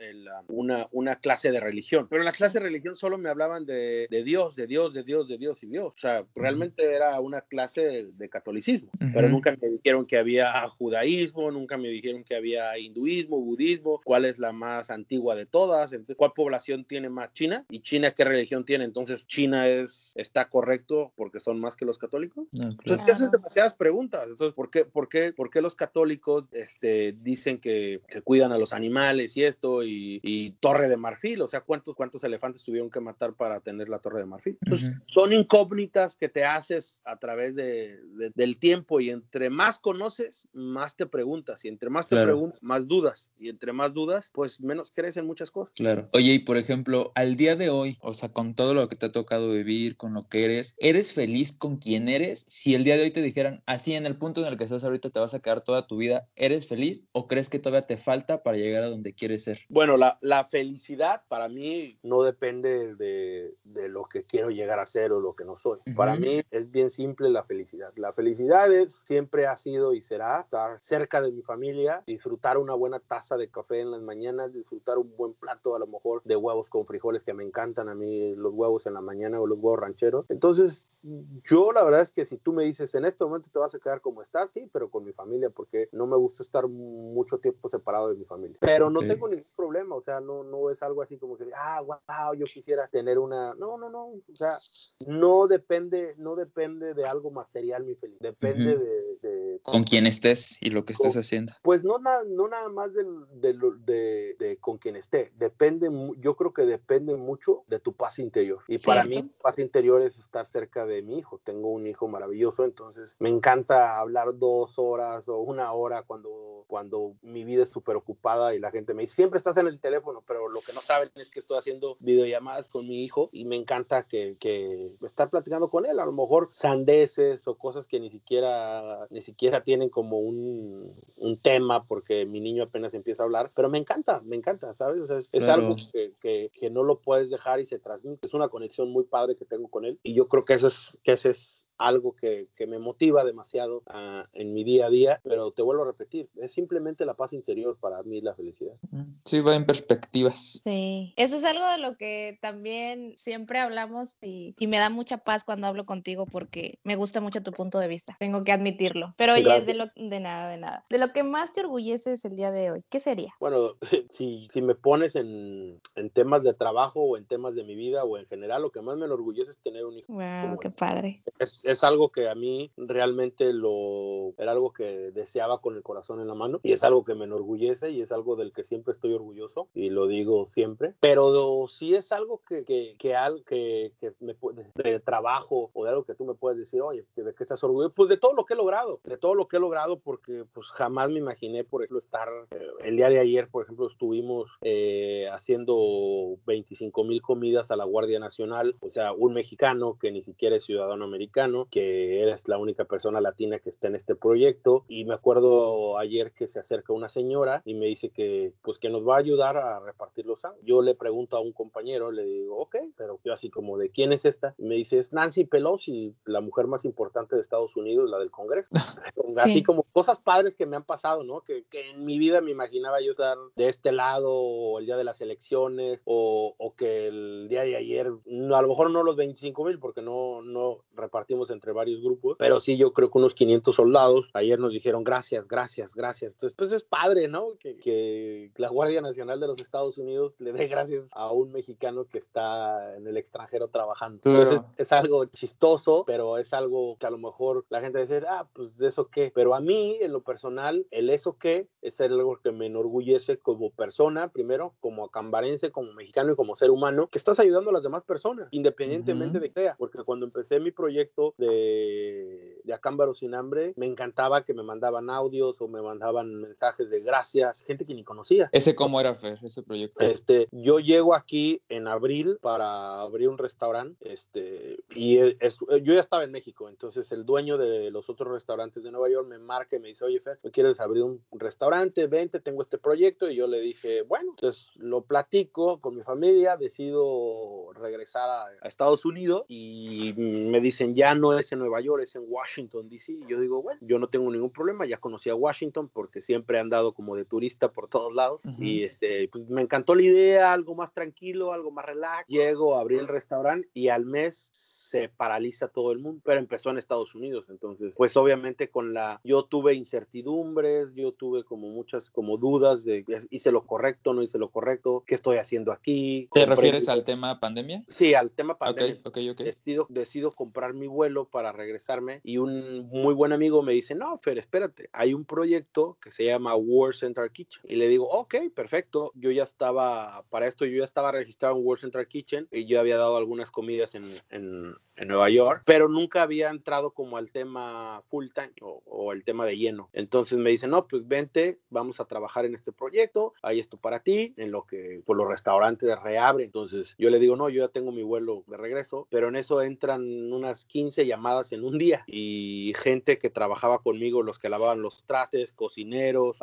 una, una clase de religión, pero en la clase de religión solo me hablaban de, de, Dios, de Dios, de Dios, de Dios y Dios. O sea, realmente era una clase de catolicismo, pero nunca me dijeron que había judaísmo, nunca me dijeron que había hinduismo, budismo, cuál es la más antigua de todas, cuál población tiene más China y China qué religión tiene. Entonces, China es, está correcto porque son más que los católicos. Entonces, te haces demasiadas preguntas. Entonces, ¿por qué, por qué, por qué los católicos este, dicen que, que cuidan a los animales y esto y, y, Torre de Marfil? O sea, ¿cuántos, cuántos elefantes tuvieron que matar para tener la Torre de Marfil? Entonces, son incógnitas que te haces a través de, del tiempo y entre más conoces, más te preguntas y entre más te preguntas, más dudas y entre más dudas, pues menos crees en muchas cosas. Claro. Oye, y por ejemplo, al día de hoy, o sea, con todo lo que te ha tocado vivir, con lo que eres, ¿eres feliz con quien eres? Si el día de hoy te dijeran, así en el punto en el que estás ahorita te vas a quedar toda tu vida, ¿eres feliz o crees que todavía te falta para llegar a donde quieres ser? Bueno, la, la felicidad para mí no depende de, de, lo que quiero llegar a ser o lo que no soy. Para mí es bien simple la felicidad. La felicidad es, siempre ha sido y será estar cerca de mi familia, disfrutar una buena taza de café en las mañanas, disfrutar un buen plato a lo mejor de huevos con frijoles que me encantan a mí los huevos en la mañana o los huevos rancheros. Entonces, yo la verdad es que si tú me dices en este momento te vas a quedar como estás, sí, pero con mi familia, porque no me gusta estar mucho tiempo separado de mi familia. Pero no tengo ningún problema, o sea, no, no es algo así como que, ah, wow, yo quisiera tener una, no, no, no, o sea, no depende, no depende de algo material mi felicidad, depende de, Con quién estés y lo que estés haciendo. Pues no, no nada más de, de, de, con quien esté, depende, yo creo que depende mucho de tu paz interior. Y para mí, paz interior es estar cerca de mi hijo. Tengo un hijo maravilloso, entonces me encanta hablar dos horas o una hora cuando, cuando mi vida es súper ocupada y la gente me dice, siempre estás en el teléfono, pero lo que no saben es que estoy haciendo videollamadas con mi hijo y me encanta que, que estar platicando con él. A lo mejor sandeces o cosas que ni siquiera, ni siquiera tienen como un, un, tema porque mi niño apenas empieza a hablar, pero me encanta, me encanta, ¿sabes? es, algo que, que, que, no lo puedes dejar y se transmite. Es una conexión muy padre que tengo con él y yo creo que es, que ese es algo que, que me motiva demasiado uh, en mi día a día, pero te vuelvo a repetir, es simplemente la paz interior para mí la felicidad. Sí, va en perspectivas. Sí, eso es algo de lo que también siempre hablamos y, y, me da mucha paz cuando hablo contigo porque me gusta mucho tu punto de vista, tengo que admitirlo. Pero oye, de, lo, de nada, de nada. De lo que más te orgulleces el día de hoy, ¿qué sería? Bueno, si, si me pones en, en temas de trabajo o en temas de mi vida o en general, lo que más me enorgullece es tener un hijo. Wow, qué padre. Es, es algo que a mí realmente lo era algo que deseaba con el corazón en la mano y es algo que me enorgullece y es algo del que siempre estoy orgulloso y lo digo siempre, pero si es algo que, que, que, que, que me, de trabajo o de algo que tú me puedes decir, oye, ¿de qué estás orgulloso? Pues de todo lo que he logrado, de todo lo que he logrado porque pues jamás me imaginé, por ejemplo, estar, eh, el día de ayer, por ejemplo, estuvimos eh, haciendo 25 mil comidas a la Guardia Nacional, o sea, un mexicano que ni siquiera es ciudadano americano, que eres la única persona latina que está en este proyecto y me acuerdo ayer que se acerca una señora y me dice que pues que nos va a ayudar a repartir los sándwiches. Yo le pregunto a un compañero, le digo, ok, pero yo así como de quién es esta, y me dice, es Nancy Pelosi, la mujer más importante de Estados Unidos, la del Congreso. Así sí. como cosas padres que me han pasado, ¿no? Que, que, en mi vida me imaginaba yo estar de este lado o el día de las elecciones o, o que el día de ayer, a lo mejor no los 25 mil porque no, no repartimos entre varios grupos, pero sí yo creo que unos 500 soldados ayer nos dijeron gracias, gracias, gracias. Entonces, pues es padre, ¿no? Que, que, la Guardia Nacional de los Estados Unidos le dé gracias a un mexicano que está en el extranjero trabajando. Entonces es algo chistoso, pero es algo que a lo mejor la gente dice, ah, pues de eso qué. Pero a mí, en lo personal, el eso qué es algo que me enorgullece como persona, primero, como acambarense, como mexicano y como ser humano, que estás ayudando a las demás personas, independientemente uh -huh. de qué sea. Porque cuando empecé mi proyecto de, de Acámbaro sin hambre, me encantaba que me mandaban audios o me mandaban mensajes de gracias, gente que ni conocía. ¿Ese cómo era, Fer, ese proyecto? Este, yo llego aquí en abril para abrir un restaurante, este, y es, yo ya estaba en México, entonces el dueño de los otros restaurantes de Nueva York me marca y me dice, oye, Fer, ¿quieres abrir un restaurante? Vente, tengo este proyecto, y yo le dije, bueno, entonces lo platico con mi familia, decido regresar a, a Estados Unidos y me dicen, ya no es en Nueva York, es en Washington, D.C. Y yo digo, bueno, yo no tengo ningún problema, ya conocí a Washington porque siempre he andado como de turista por todos lados uh -huh. y este, pues, me encantó la idea, algo más tranquilo, algo más relax. Llego, abrí el restaurante y al mes se paraliza todo el mundo, pero empezó en Estados Unidos, entonces, pues obviamente con la, yo tuve incertidumbres, yo tuve como muchas como dudas de hice lo correcto, no hice lo correcto, qué estoy haciendo aquí. ¿Te refieres al tema pandemia? Sí, al tema pandemia. Ok, ok, ok. Decido, decido comprar mi vuelo para regresarme y un muy buen amigo me dice, no, Fer, espérate, hay un proyecto que se llama World Central Kitchen. Y le digo, ok, perfecto, yo ya estaba, para esto yo ya estaba registrado en World Central Kitchen y yo había dado algunas comidas en, en, en Nueva York, pero nunca había entrado como al tema full time o, o el tema de lleno. Entonces me dice, no, pues vente, vamos a trabajar en este proyecto, hay esto para ti, en lo que pues, los restaurantes reabren. Entonces yo le digo, no, yo ya tengo mi vuelo de regreso, pero en eso entran unas 15 llamadas en un día y gente que trabajaba conmigo, los que lavaban los trastes, cocineros,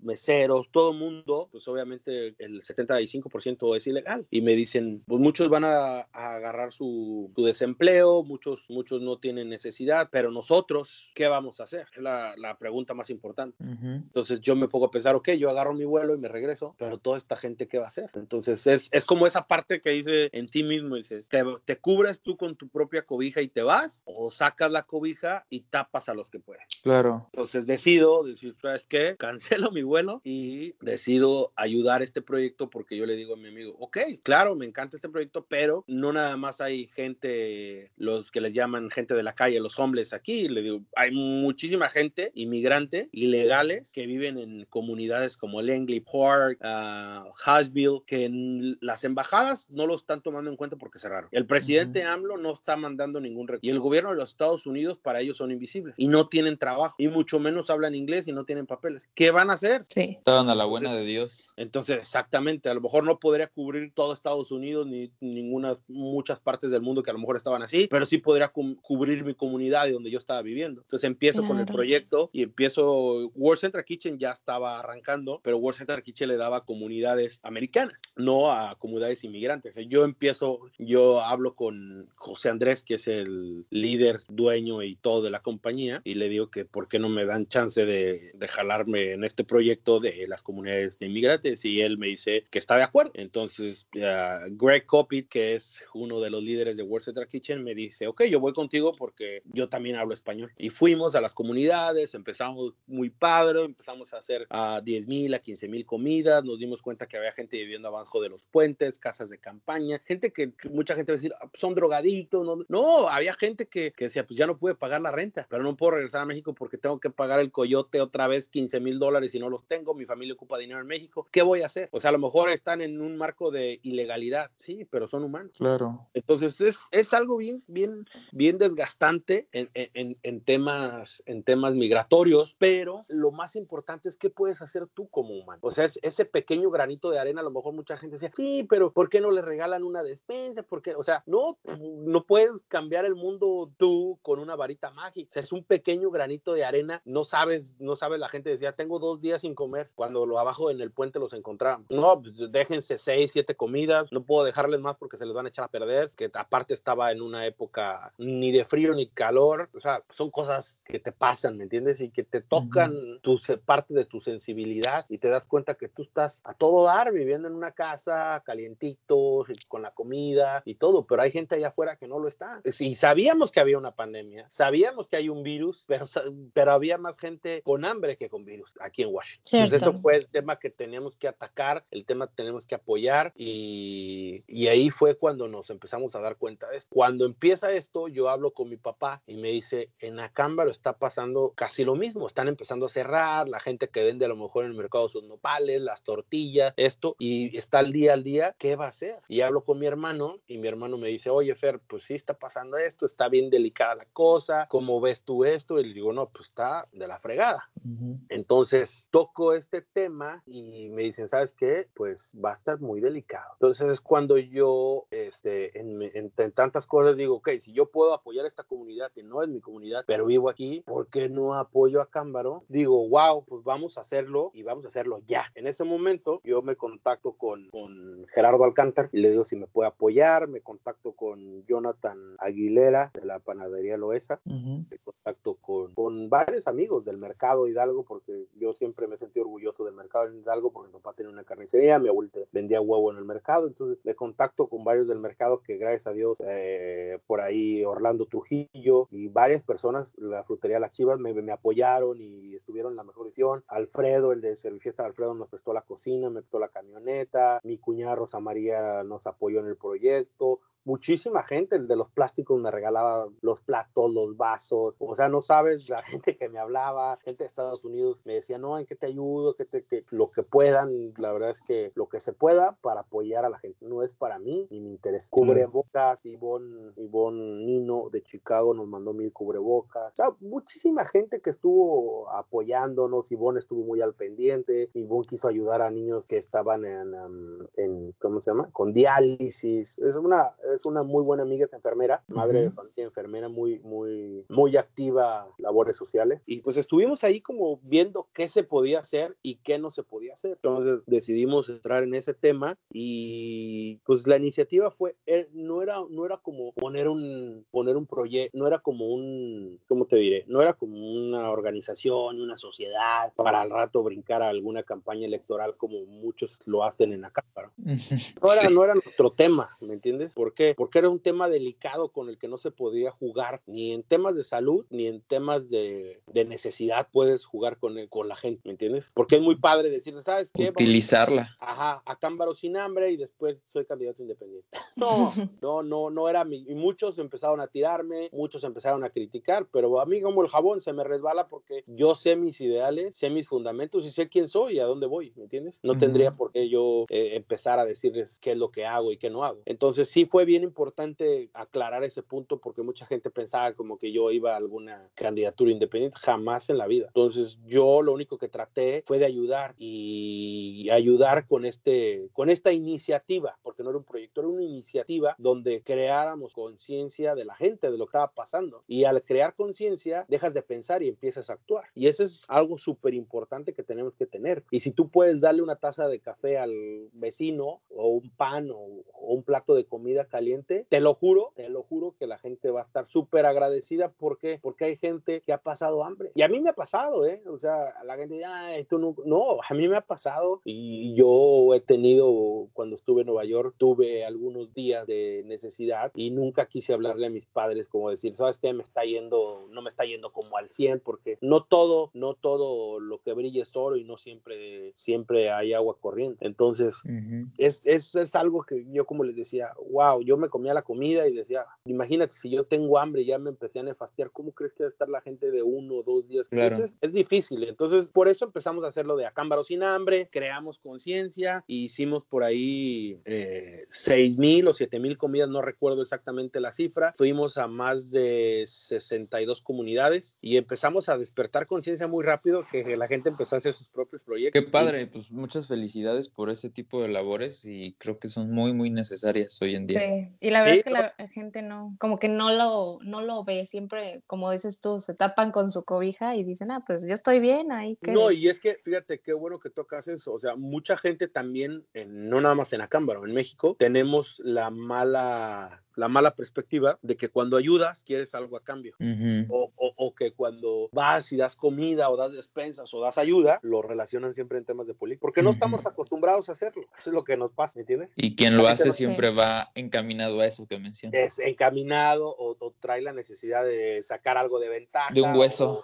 meseros, todo mundo, pues obviamente el 75% es ilegal. Y me dicen, pues muchos van a, a agarrar su, su, desempleo, muchos, muchos no tienen necesidad, pero nosotros, ¿qué vamos a hacer? Es la, la pregunta más importante. Uh -huh. Entonces yo me pongo a pensar, ok, yo agarro mi vuelo y me regreso, pero toda esta gente, ¿qué va a hacer? Entonces es, es como esa parte que dice en ti mismo, dices, ¿te, ¿te cubres tú con tu propia cobija y te vas? ¿O sacas la cobija y tapas a los que puedes? Claro. Entonces decido, decir, ¿sabes qué? Cancelo mi vuelo y decido ayudar a este proyecto porque yo le digo a mi amigo, ok, claro, me encanta este proyecto, pero no nada más hay gente, los que les llaman gente de la calle, los homeless aquí, le digo, hay muchísima gente, inmigrante, ilegales, que viven en comunidades como Langley Park, uh, Hasville, que en las embajadas no lo están tomando en cuenta porque cerraron. El presidente uh -huh. AMLO no está mandando ningún recurso. Y el gobierno de los Estados Unidos, para para ellos son invisibles y no tienen trabajo y mucho menos hablan inglés y no tienen papeles. ¿Qué van a hacer? Sí. Estaban a la buena de Dios. Entonces, exactamente, a lo mejor no podría cubrir todo Estados Unidos ni ninguna, muchas partes del mundo que a lo mejor estaban así, pero sí podría cubrir mi comunidad y donde yo estaba viviendo. Entonces empiezo con el proyecto y empiezo, World Central Kitchen ya estaba arrancando, pero World Central Kitchen le daba comunidades americanas, no a comunidades inmigrantes. Yo empiezo, yo hablo con José Andrés, que es el líder, dueño y todo de la compañía, y le digo que por qué no me dan chance de, de jalarme en este proyecto de las comunidades de inmigrantes, y él me dice que está de acuerdo. Entonces, Greg Copit, que es uno de los líderes de World Central Kitchen, me dice, ok, yo voy contigo porque yo también hablo español. Y fuimos a las comunidades, empezamos muy padre, empezamos a hacer a 10 mil, a 15 mil comidas, nos dimos cuenta que había gente viviendo abajo de los puentes, casas de campaña, gente que mucha gente va a decir, ah, son drogaditos, no, no, había gente que, que decía, pues ya no pude pagar la renta, pero no puedo regresar a México porque tengo que pagar el coyote otra vez 15 mil dólares y no los tengo, mi familia ocupa dinero en México, ¿qué voy a hacer? O sea, a lo mejor están en un marco de ilegalidad, sí, pero son humanos. Claro. Entonces es, es algo bien, bien, bien desgastante en, en, en, temas, en temas migratorios, pero lo más importante es qué puedes hacer tú como humano. O sea, es, ese pequeño granito de arena, a lo mejor mucha gente decía, sí, pero ¿por qué no le regalan una despensa? porque O sea, no, no puedes cambiar el mundo tú con una varita mágica. O sea, es un pequeño granito de arena. No sabes, no sabes, la gente decía, tengo dos días sin comer cuando lo abajo en el puente los encontramos. No, pues déjense seis, siete comidas. No puedo dejarles más porque se les van a echar a perder. Que aparte estaba en una época ni de frío ni calor. O sea, son cosas que te pasan, ¿me entiendes? Y que te tocan tu, parte de tu sensibilidad y te das cuenta que tú estás a todo dar viviendo en una casa calientito, con la comida y todo, pero hay gente allá afuera que no lo está. Sí, sabíamos que había una pandemia, sabíamos que hay un virus, pero, pero había más gente con hambre que con virus aquí en Washington. Entonces eso fue el tema que teníamos que atacar, el tema que tenemos que apoyar y, y ahí fue cuando nos empezamos a dar cuenta de esto. Cuando empieza esto, yo hablo con mi papá y me dice, en Acámbaro está pasando casi lo mismo, están empezando a cerrar, la gente que vende a lo mejor en el mercado sus nopales, las tortillas, esto, y está al día al día, ¿qué va a hacer? Y hablo con mi hermano y mi hermano me dice, oye Fer, pues sí está pasando esto, está bien delicada la cosa, ¿cómo ves tú esto? Y le digo, no, pues está de la fregada. Entonces toco este tema y me dicen, ¿sabes qué? Pues va a estar muy delicado. Entonces es cuando yo, este, en, en tantas cosas digo, ok, si yo puedo apoyar a esta comunidad, que no es mi comunidad, pero vivo aquí, ¿por qué no apoyo a Cámbaro? Digo, wow, pues vamos a hacerlo y vamos a hacerlo ya. En ese momento yo me contacto con, con Gerardo Alcántar y le digo si me puede apoyar, me contacto con Jonathan Aguilera de la panadería Loesa, me contacto con, con varios amigos del mercado Hidalgo porque yo siempre me sentí orgulloso del mercado de Hidalgo porque mi papá tenía una carnicería, mi abuelita vendía huevo en el mercado, entonces me contacto con varios del mercado que gracias a Dios eh, por ahí Orlando Trujillo y varias personas, la frutería Las Chivas me, me apoyaron y estuvieron en la mejor edición. Alfredo, el de Servifiesta Alfredo, nos prestó la cocina, me prestó la camioneta, mi cuñada Rosa María nos apoyó en el proyecto, muchísima gente, el de los plásticos me regalaba los platos, los vasos, o sea, no sabes, la gente que me hablaba, gente de Estados Unidos me decía, no, en qué te ayudo, que, te, que lo que puedan, la verdad es que lo que se pueda para apoyar a la gente, no es para mí ni mi interés. Cubrebocas, Ivonne, Ivonne Nino de Chicago nos mandó mil cubrebocas, o sea, muchísima gente que estuvo apoyándonos, Ivonne estuvo muy al pendiente, Ivonne quiso ayudar a niños que estaban en, en ¿cómo se llama? Con diálisis, es una es una muy buena amiga, es enfermera, madre de familia, enfermera, muy, muy, muy activa, labores sociales. Y pues estuvimos ahí como viendo qué se podía hacer y qué no se podía hacer. Entonces decidimos entrar en ese tema y pues la iniciativa fue, eh, no era, no era como poner un, poner un proyecto, no era como un, ¿cómo te diré? No era como una organización, una sociedad para al rato brincar a alguna campaña electoral como muchos lo hacen en acá. No era, no era nuestro tema, ¿me entiendes? Porque porque era un tema delicado con el que no se podía jugar, ni en temas de salud, ni en temas de, necesidad puedes jugar con, con la gente, ¿me entiendes? Porque es muy padre decir, ¿sabes qué? Utilizarla. Ajá, a Cámbaro sin hambre y después soy candidato independiente. No, no, no, no era mi. Y muchos empezaron a tirarme, muchos empezaron a criticar, pero a mí como el jabón se me resbala porque yo sé mis ideales, sé mis fundamentos y sé quién soy y a dónde voy, ¿me entiendes? No tendría por qué yo eh, empezar a decirles qué es lo que hago y qué no hago. Entonces sí fue bien importante aclarar ese punto porque mucha gente pensaba como que yo iba a alguna candidatura independiente, jamás en la vida. Entonces yo lo único que traté fue de ayudar y ayudar con, este, con esta iniciativa, porque no era un proyecto, era una iniciativa donde creáramos conciencia de la gente, de lo que estaba pasando. Y al crear conciencia, dejas de pensar y empiezas a actuar. Y eso es algo súper importante que tenemos que tener. Y si tú puedes darle una taza de café al vecino o un pan o, un plato de comida caliente, te lo juro, te lo juro que la gente va a estar súper agradecida. ¿Por qué? Porque hay gente que ha pasado hambre. Y a mí me ha pasado, ¿eh? O sea, la gente ay, tú no, no, a mí me ha pasado y yo he tenido, cuando estuve en Nueva York, tuve algunos días de necesidad y nunca quise hablarle a mis padres como decir, ¿sabes qué? Me está yendo, no me está yendo como al 100 porque no todo, no todo lo que brilla es oro y no siempre, siempre hay agua corriente. Entonces, es, es, es, algo que yo como les decía, wow, yo me comía la comida y decía, imagínate, si yo tengo hambre y ya me empecé a nefastiar, ¿cómo crees que va a estar la gente de uno o dos días? Entonces, es difícil. Entonces, por eso empezamos a hacerlo de acámbaro sin hambre, creamos conciencia, e hicimos por ahí eh, seis mil o siete mil comidas, no recuerdo exactamente la cifra. Fuimos a más de 62 comunidades y empezamos a despertar conciencia muy rápido que la gente empezó a hacer sus propios proyectos. Qué padre, pues muchas felicidades por ese tipo de labores y creo que son muy, muy necesarias hoy en día. Sí, y la verdad es que la gente no, como que no lo, no lo ve, siempre, como dices tú, se tapan con su cobija y dicen, ah, pues yo estoy bien ahí. Que... No, y es que, fíjate, qué bueno que tocas eso, o sea, mucha gente también, no nada más en Acámbaro, en México, tenemos la mala la mala perspectiva de que cuando ayudas quieres algo a cambio. o, o, que cuando vas y das comida o das despensas o das ayuda, lo relacionan siempre en temas de política. Porque no estamos acostumbrados a hacerlo. Eso es lo que nos pasa, ¿entiendes? Y quien lo hace siempre va encaminado a eso que mencionas. Es encaminado o, trae la necesidad de sacar algo de ventaja. De un hueso.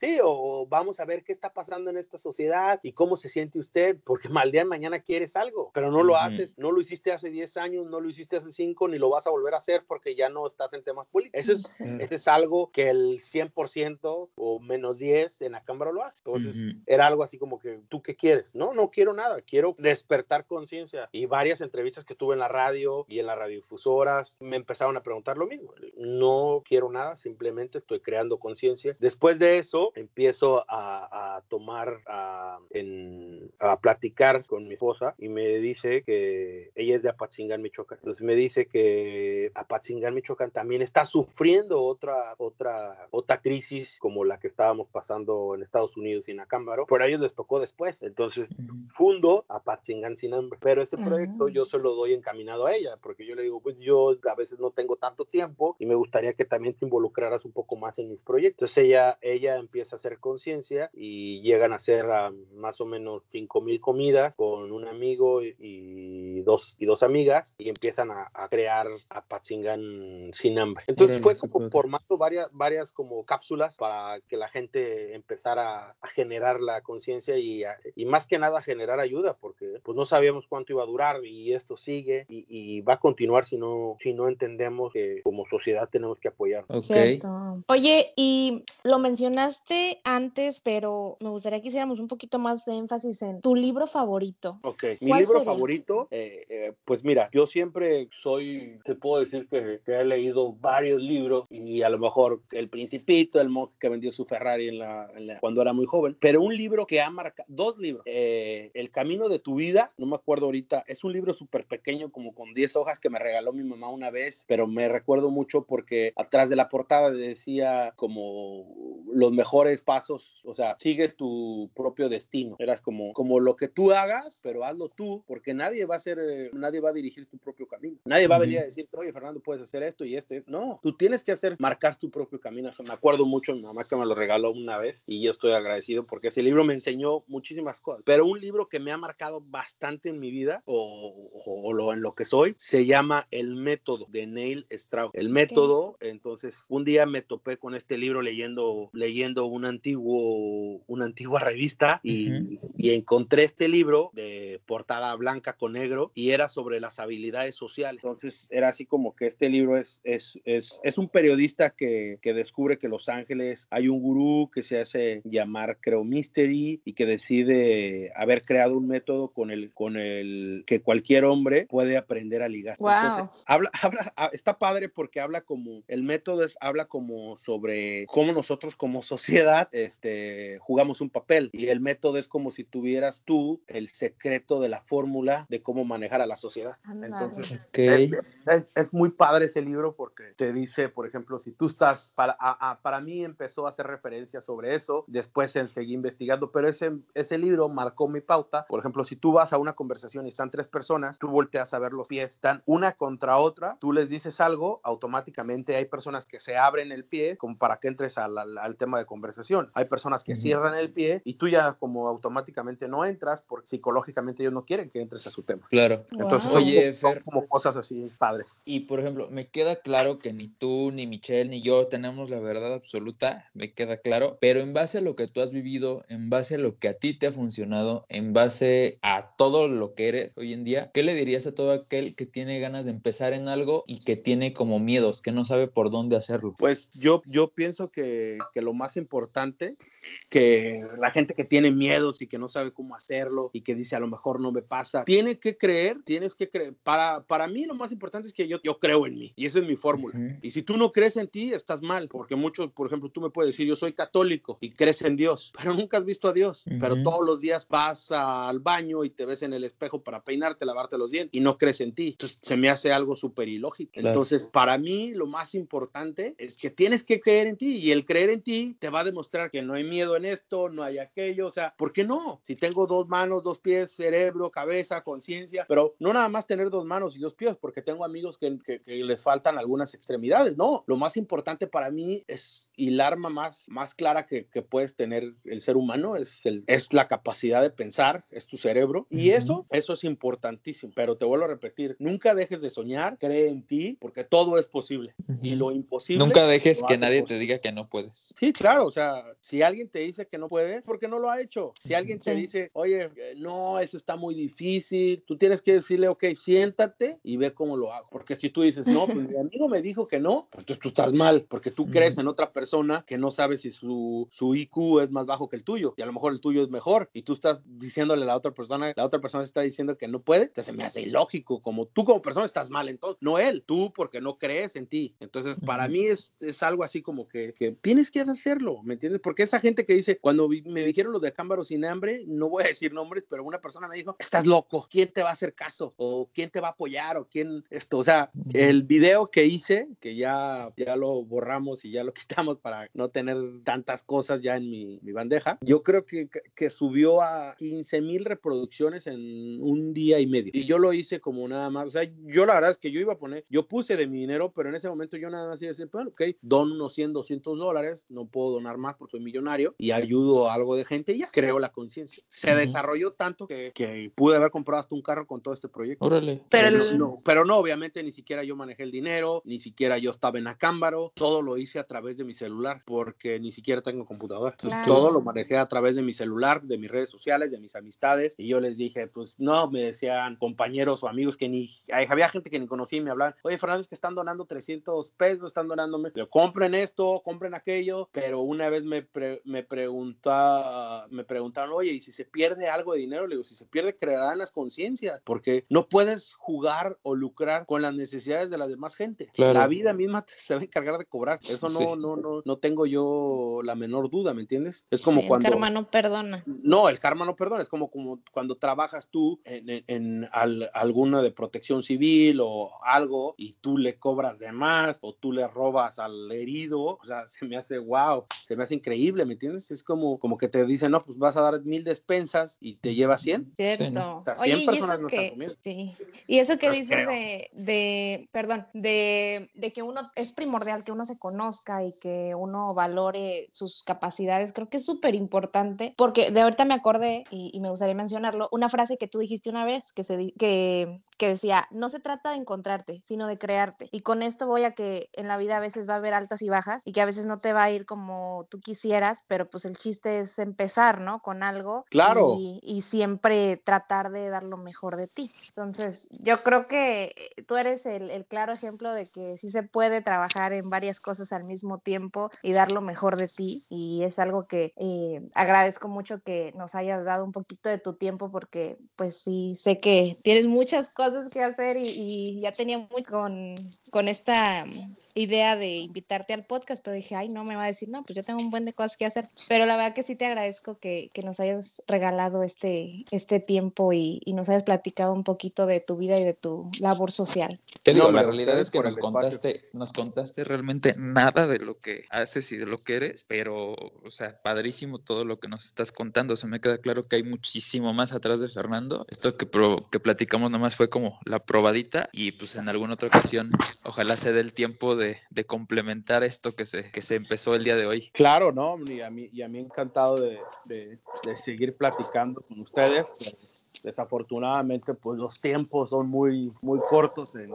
sí, o vamos a ver qué está pasando en esta sociedad y cómo se siente usted, porque mal día de mañana quieres algo, pero no lo haces, no lo hiciste hace 10 años, no lo hiciste hace 5, ni lo vas a volver volver a hacer porque ya no estás en temas políticos. Eso es, eso es algo que el 100% o menos 10 en la Cámara lo hace. Entonces, era algo así como que, ¿tú qué quieres? No, no quiero nada, quiero despertar conciencia. Y varias entrevistas que tuve en la radio y en las radiofusoras me empezaron a preguntar lo mismo. No quiero nada, simplemente estoy creando conciencia. Después de eso, empiezo a, a tomar, a, en, a platicar con mi esposa y me dice que ella es de Apatzingán, Michoacán. Entonces me dice que Apatzingán, Michoacán también está sufriendo otra, otra, otra crisis como la que estábamos pasando en Estados Unidos y en Acámbaro, pero a ellos les tocó después. Entonces, fundo Apatzingán sin hambre. Pero ese proyecto yo se lo doy encaminado a ella, porque yo le digo, pues yo a veces no tengo tanto tiempo y me gustaría que también te involucraras un poco más en mis proyectos. Entonces, ella, ella empieza a hacer conciencia y llegan a hacer más o menos 5 mil comidas con un amigo y, dos, y dos amigas y empiezan a, a crear Apatzingán sin hambre. Entonces fue como formando varias, varias como cápsulas para que la gente empezara a generar la conciencia y, y, más que nada a generar ayuda, porque pues no sabíamos cuánto iba a durar y esto sigue y, va a continuar si no, si no entendemos que como sociedad tenemos que apoyar. Oye, y lo mencionaste antes, pero me gustaría que hiciéramos un poquito más de énfasis en tu libro favorito. Ok, mi libro favorito, eh, eh, pues mira, yo siempre soy puedo decir que, he leído varios libros y a lo mejor El Principito, el monje que vendió su Ferrari en la, cuando era muy joven, pero un libro que ha marcado, dos libros, eh, El Camino de tu Vida, no me acuerdo ahorita, es un libro súper pequeño, como con 10 hojas que me regaló mi mamá una vez, pero me recuerdo mucho porque atrás de la portada decía como los mejores pasos, o sea, sigue tu propio destino, eras como, como lo que tú hagas, pero hazlo tú, porque nadie va a hacer eh, nadie va a dirigir tu propio camino. Nadie va a venir a decirte, oye, Fernando, puedes hacer esto y esto. No, tú tienes que hacer, marcar tu propio camino. me acuerdo mucho, mi mamá que me lo regaló una vez y yo estoy agradecido porque ese libro me enseñó muchísimas cosas. Pero un libro que me ha marcado bastante en mi vida o, o, lo, en lo que soy se llama El Método de Neil Strauss. El Método, entonces, un día me topé con este libro leyendo, leyendo un antiguo, una antigua revista y, y encontré este libro de portada blanca con negro y era sobre las habilidades sociales. Entonces, era así como que este libro es, es, es, es un periodista que, que descubre que Los Ángeles hay un gurú que se hace llamar, creo, Mystery y que decide haber creado un método con el, con el que cualquier hombre puede aprender a ligar. Entonces, habla, habla, ah, está padre porque habla como, el método es, habla como sobre cómo nosotros como sociedad este, jugamos un papel y el método es como si tuvieras tú el secreto de la fórmula de cómo manejar a la sociedad. Entonces, es, es, muy padre ese libro porque te dice, por ejemplo, si tú estás, para, para mí empezó a hacer referencia sobre eso, después él seguí investigando, pero ese, ese libro marcó mi pauta. Por ejemplo, si tú vas a una conversación y están tres personas, tú volteas a ver los pies, están una contra otra, tú les dices algo, automáticamente hay personas que se abren el pie como para que entres al, al, tema de conversación. Hay personas que cierran el pie y tú ya como automáticamente no entras porque psicológicamente ellos no quieren que entres a su tema. Claro. Entonces, Oye, son, como cosas así padres. Y por ejemplo, me queda claro que ni tú, ni Michelle, ni yo tenemos la verdad absoluta, me queda claro, pero en base a lo que tú has vivido, en base a lo que a ti te ha funcionado, en base a todo lo que eres hoy en día, ¿qué le dirías a todo aquel que tiene ganas de empezar en algo y que tiene como miedos, que no sabe por dónde hacerlo? Pues yo, yo pienso que, que lo más importante, que la gente que tiene miedos y que no sabe cómo hacerlo y que dice a lo mejor no me pasa, tiene que creer, tienes que creer. Para, para mí lo más importante es que yo, yo creo en mí y esa es mi fórmula. Y si tú no crees en ti, estás mal, porque muchos, por ejemplo, tú me puedes decir, yo soy católico y crees en Dios, pero nunca has visto a Dios, pero todos los días vas al baño y te ves en el espejo para peinarte, lavarte los dientes y no crees en ti. Entonces se me hace algo súper ilógico. Entonces, para mí lo más importante es que tienes que creer en ti y el creer en ti te va a demostrar que no hay miedo en esto, no hay aquello, o sea, ¿por qué no? Si tengo dos manos, dos pies, cerebro, cabeza, conciencia, pero no nada más tener dos manos y dos pies, porque tengo amigos que, que, que les faltan algunas extremidades, no, lo más importante para mí es, y la arma más, más clara que, que puedes tener el ser humano es, el, es la capacidad de pensar, es tu cerebro, y eso, eso es importantísimo, pero te vuelvo a repetir, nunca dejes de soñar, cree en ti, porque todo es posible, y lo imposible. Nunca dejes que nadie te diga que no puedes. Sí, claro, o sea, si alguien te dice que no puedes, porque no lo ha hecho. Si alguien te dice, oye, eh, no, eso está muy difícil, tú tienes que decirle, ok, siéntate y ve cómo lo hago. Porque si tú dices, no, pues mi amigo me dijo que no, pues entonces tú estás mal, porque tú crees en otra persona que no sabe si su, su IQ es más bajo que el tuyo y a lo mejor el tuyo es mejor y tú estás diciéndole a la otra persona, la otra persona está diciendo que no puede, entonces se me hace ilógico, como tú como persona estás mal, entonces, no él, tú porque no crees en ti. Entonces, para mí es, es algo así como que, que, tienes que hacerlo, ¿me entiendes? Porque esa gente que dice, cuando me dijeron los de Cámbaro sin hambre, no voy a decir nombres, pero una persona me dijo, estás loco, ¿quién te va a hacer caso? ¿O quién te va a apoyar? ¿O quién esto? O sea, el video que hice, que ya, ya lo borramos y ya lo quitamos para no tener tantas cosas ya en mi, mi bandeja, yo creo que, que subió a 15 mil reproducciones en un día y medio. Y yo lo hice como nada más, o sea, yo la verdad es que yo iba a poner, yo puse de mi dinero, pero en ese momento yo nada más iba a decir, bueno, ok, dono unos 100, 200 dólares, no puedo donar más porque soy millonario y ayudo a algo de gente y ya creo la conciencia. Se desarrolló tanto que, que, pude haber comprado hasta un carro con todo este proyecto. Órale. Pero, no, no, pero no, obviamente ni siquiera yo manejé el dinero, ni siquiera yo estaba en Acámbaro, todo lo hice a través de mi celular porque ni siquiera tengo computadora. Entonces, todo lo manejé a través de mi celular, de mis redes sociales, de mis amistades y yo les dije, pues no, me decían compañeros o amigos que ni, había gente que ni conocía y me hablaban, oye, Fernández, que están donando 300 pesos, están donándome, compren esto, compren aquello, pero una vez me, pre, me, pregunta, me preguntaron, oye, ¿y si se pierde algo de dinero? Le digo, si se pierde, crearán las conciencias, porque no puedes jugar o lucrar con las necesidades de la demás gente. Claro. La vida misma se va a encargar de cobrar. Eso no, sí. no, no, no tengo yo la menor duda, ¿me entiendes? Es como sí, cuando... El karma no perdona. No, el karma no perdona. Es como, como cuando trabajas tú en, en, en al, alguna de protección civil o algo y tú le cobras de más o tú le robas al herido. O sea, se me hace wow, se me hace increíble, ¿me entiendes? Es como, como que te dicen, no, pues vas a dar mil despensas y te llevas 100. Cierto. O sea, 100 Oye, personas y no que, sí. Y eso que dices de, de, perdón, de, de que uno, es primordial que uno se conozca y que uno valore sus capacidades, creo que es súper importante, porque de ahorita me acordé, y, y, me gustaría mencionarlo, una frase que tú dijiste una vez, que, se, que, que decía, no se trata de encontrarte, sino de crearte. Y con esto voy a que en la vida a veces va a haber altas y bajas y que a veces no te va a ir como tú quisieras, pero pues el chiste es empezar, ¿no? Con algo. Claro. Y, y siempre tratar de dar lo mejor de ti. Entonces, yo creo que tú eres el, el, claro ejemplo de que sí se puede trabajar en varias cosas al mismo tiempo y dar lo mejor de ti. Y es algo que eh, agradezco mucho que nos hayas dado un poquito de tu tiempo porque pues sí, sé que tienes muchas cosas que hacer y, y ya tenía mucho con, con esta idea de invitarte al podcast, pero dije, ay, no, me va a decir, no, pues yo tengo un buen de cosas que hacer. Pero la verdad que sí te agradezco que, que nos hayas regalado este, este tiempo y, y, nos hayas platicado un poquito de tu vida y de tu labor social. Te digo, no, la realidad es que nos contaste, nos contaste realmente nada de lo que haces y de lo que eres, pero, o sea, padrísimo todo lo que nos estás contando. Se me queda claro que hay muchísimo más atrás de Fernando. Esto que, pro, que platicamos nomás fue como la probadita y pues en alguna otra ocasión, ojalá se dé el tiempo de, de, complementar esto que se, que se empezó el día de hoy. Claro, ¿no? Y a mí, y a mí encantado de, de, de seguir platicando con ustedes. Desafortunadamente, pues los tiempos son muy, muy cortos en,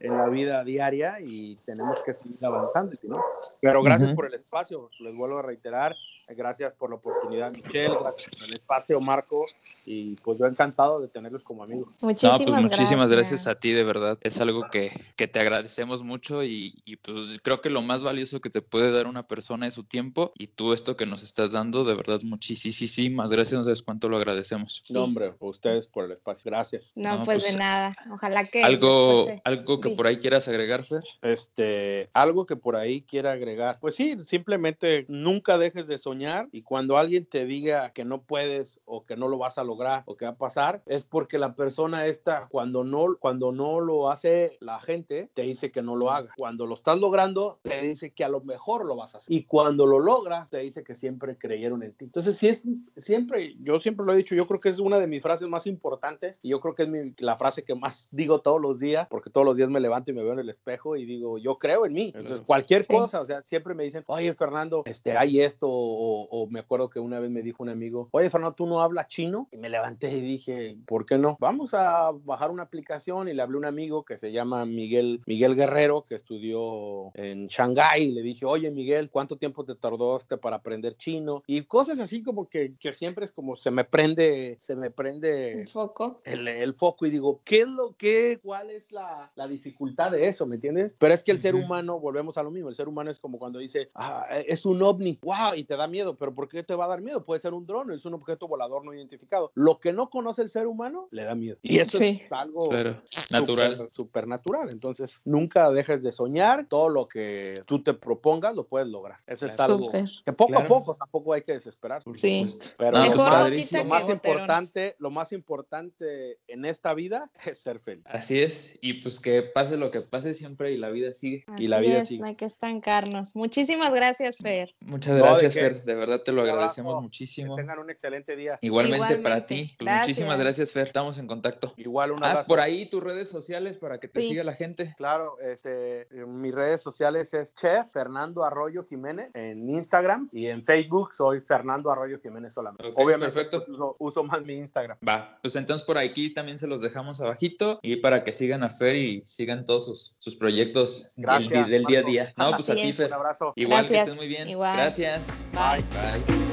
en la vida diaria y tenemos que seguir avanzando, ¿no? Pero gracias uh -huh. por el espacio, les vuelvo a reiterar, gracias por la oportunidad, Michelle, gracias por el espacio, Marco, y pues yo encantado de tenerlos como amigos. Muchísimas, no, pues muchísimas gracias. gracias. a ti, de verdad. Es algo que, que te agradecemos mucho y, y, pues creo que lo más valioso que te puede dar una persona es su tiempo y tú esto que nos estás dando, de verdad, muchísimas gracias. No sabes cuánto lo agradecemos. No, hombre, ustedes por el espacio. Gracias. No, no pues, pues, de nada. Ojalá que... Algo, algo que sí. por ahí quieras agregar, Fer. Este, algo que por ahí quiera agregar. Pues sí, simplemente nunca dejes de soñar y cuando alguien te diga que no puedes o que no lo vas a lograr o que va a pasar, es porque la persona esta, cuando no, cuando no lo hace la gente, te dice que no lo haga. Cuando lo estás logrando, te dice que a lo mejor lo vas a hacer. Y cuando lo logras, te dice que siempre creyeron en ti. Entonces, si es siempre, yo siempre lo he dicho, yo creo que es una de mis frases más importantes y yo creo que es mi, la frase que más digo todos los días, porque todos los días me levanto y me veo en el espejo y digo, yo creo en mí. Entonces, cualquier sí. cosa, o sea, siempre me dicen, oye, Fernando, este, hay esto, o, o, me acuerdo que una vez me dijo un amigo, oye, Fernando, ¿tú no hablas chino? Y me levanté y dije, ¿por qué no? Vamos a bajar una aplicación y le hablé a un amigo que se llama Miguel, Miguel Guerrero, que estudió en Shanghái, y le dije, oye, Miguel, ¿cuánto tiempo te tardó este para aprender chino? Y cosas así como que, que siempre es como se me prende, se me prende el foco. El, el foco y digo, ¿qué es lo que, cuál es la, la dificultad de eso? ¿Me entiendes? Pero es que el uh -huh. ser humano, volvemos a lo mismo, el ser humano es como cuando dice, ah, es un ovni, wow, y te da miedo, pero ¿por qué te va a dar miedo? Puede ser un dron, es un objeto volador no identificado. Lo que no conoce el ser humano le da miedo. Y eso sí. es algo claro. natural. Super natural. Entonces, nunca dejes de soñar. Todo lo que tú te propongas lo puedes lograr. Eso es algo super. que poco claro. a poco tampoco hay que desesperar. Sí. Pero no, lo, más, lo más importante, lo más importante en esta vida es ser feliz. Así es. Y pues que pase lo que pase siempre y la vida sigue. Así y la vida es, sigue. No hay que estancarnos. Muchísimas gracias, Fer. Muchas gracias, no, de Fer. De verdad te lo agradecemos muchísimo. Que tengan un excelente día. Igualmente, Igualmente. para ti. Pues muchísimas gracias, Fer. Estamos en contacto. Igual un ah, por ahí tus redes sociales para que te sí. siga la gente. Claro, este, mis redes sociales es Chef Fernando Arroyo Jiménez en Instagram y en Facebook soy Fernando Arroyo Jiménez solamente. Okay, Obviamente perfecto. Pues, uso, uso, más mi Instagram. Va, pues entonces por aquí también se los dejamos abajito y para que sigan a Fer y sigan todos sus, sus proyectos gracias, del, del día a día. No, pues a ti, Fer. Un abrazo. Igual gracias. que estés muy bien. Igual. Gracias. Bye. Bye.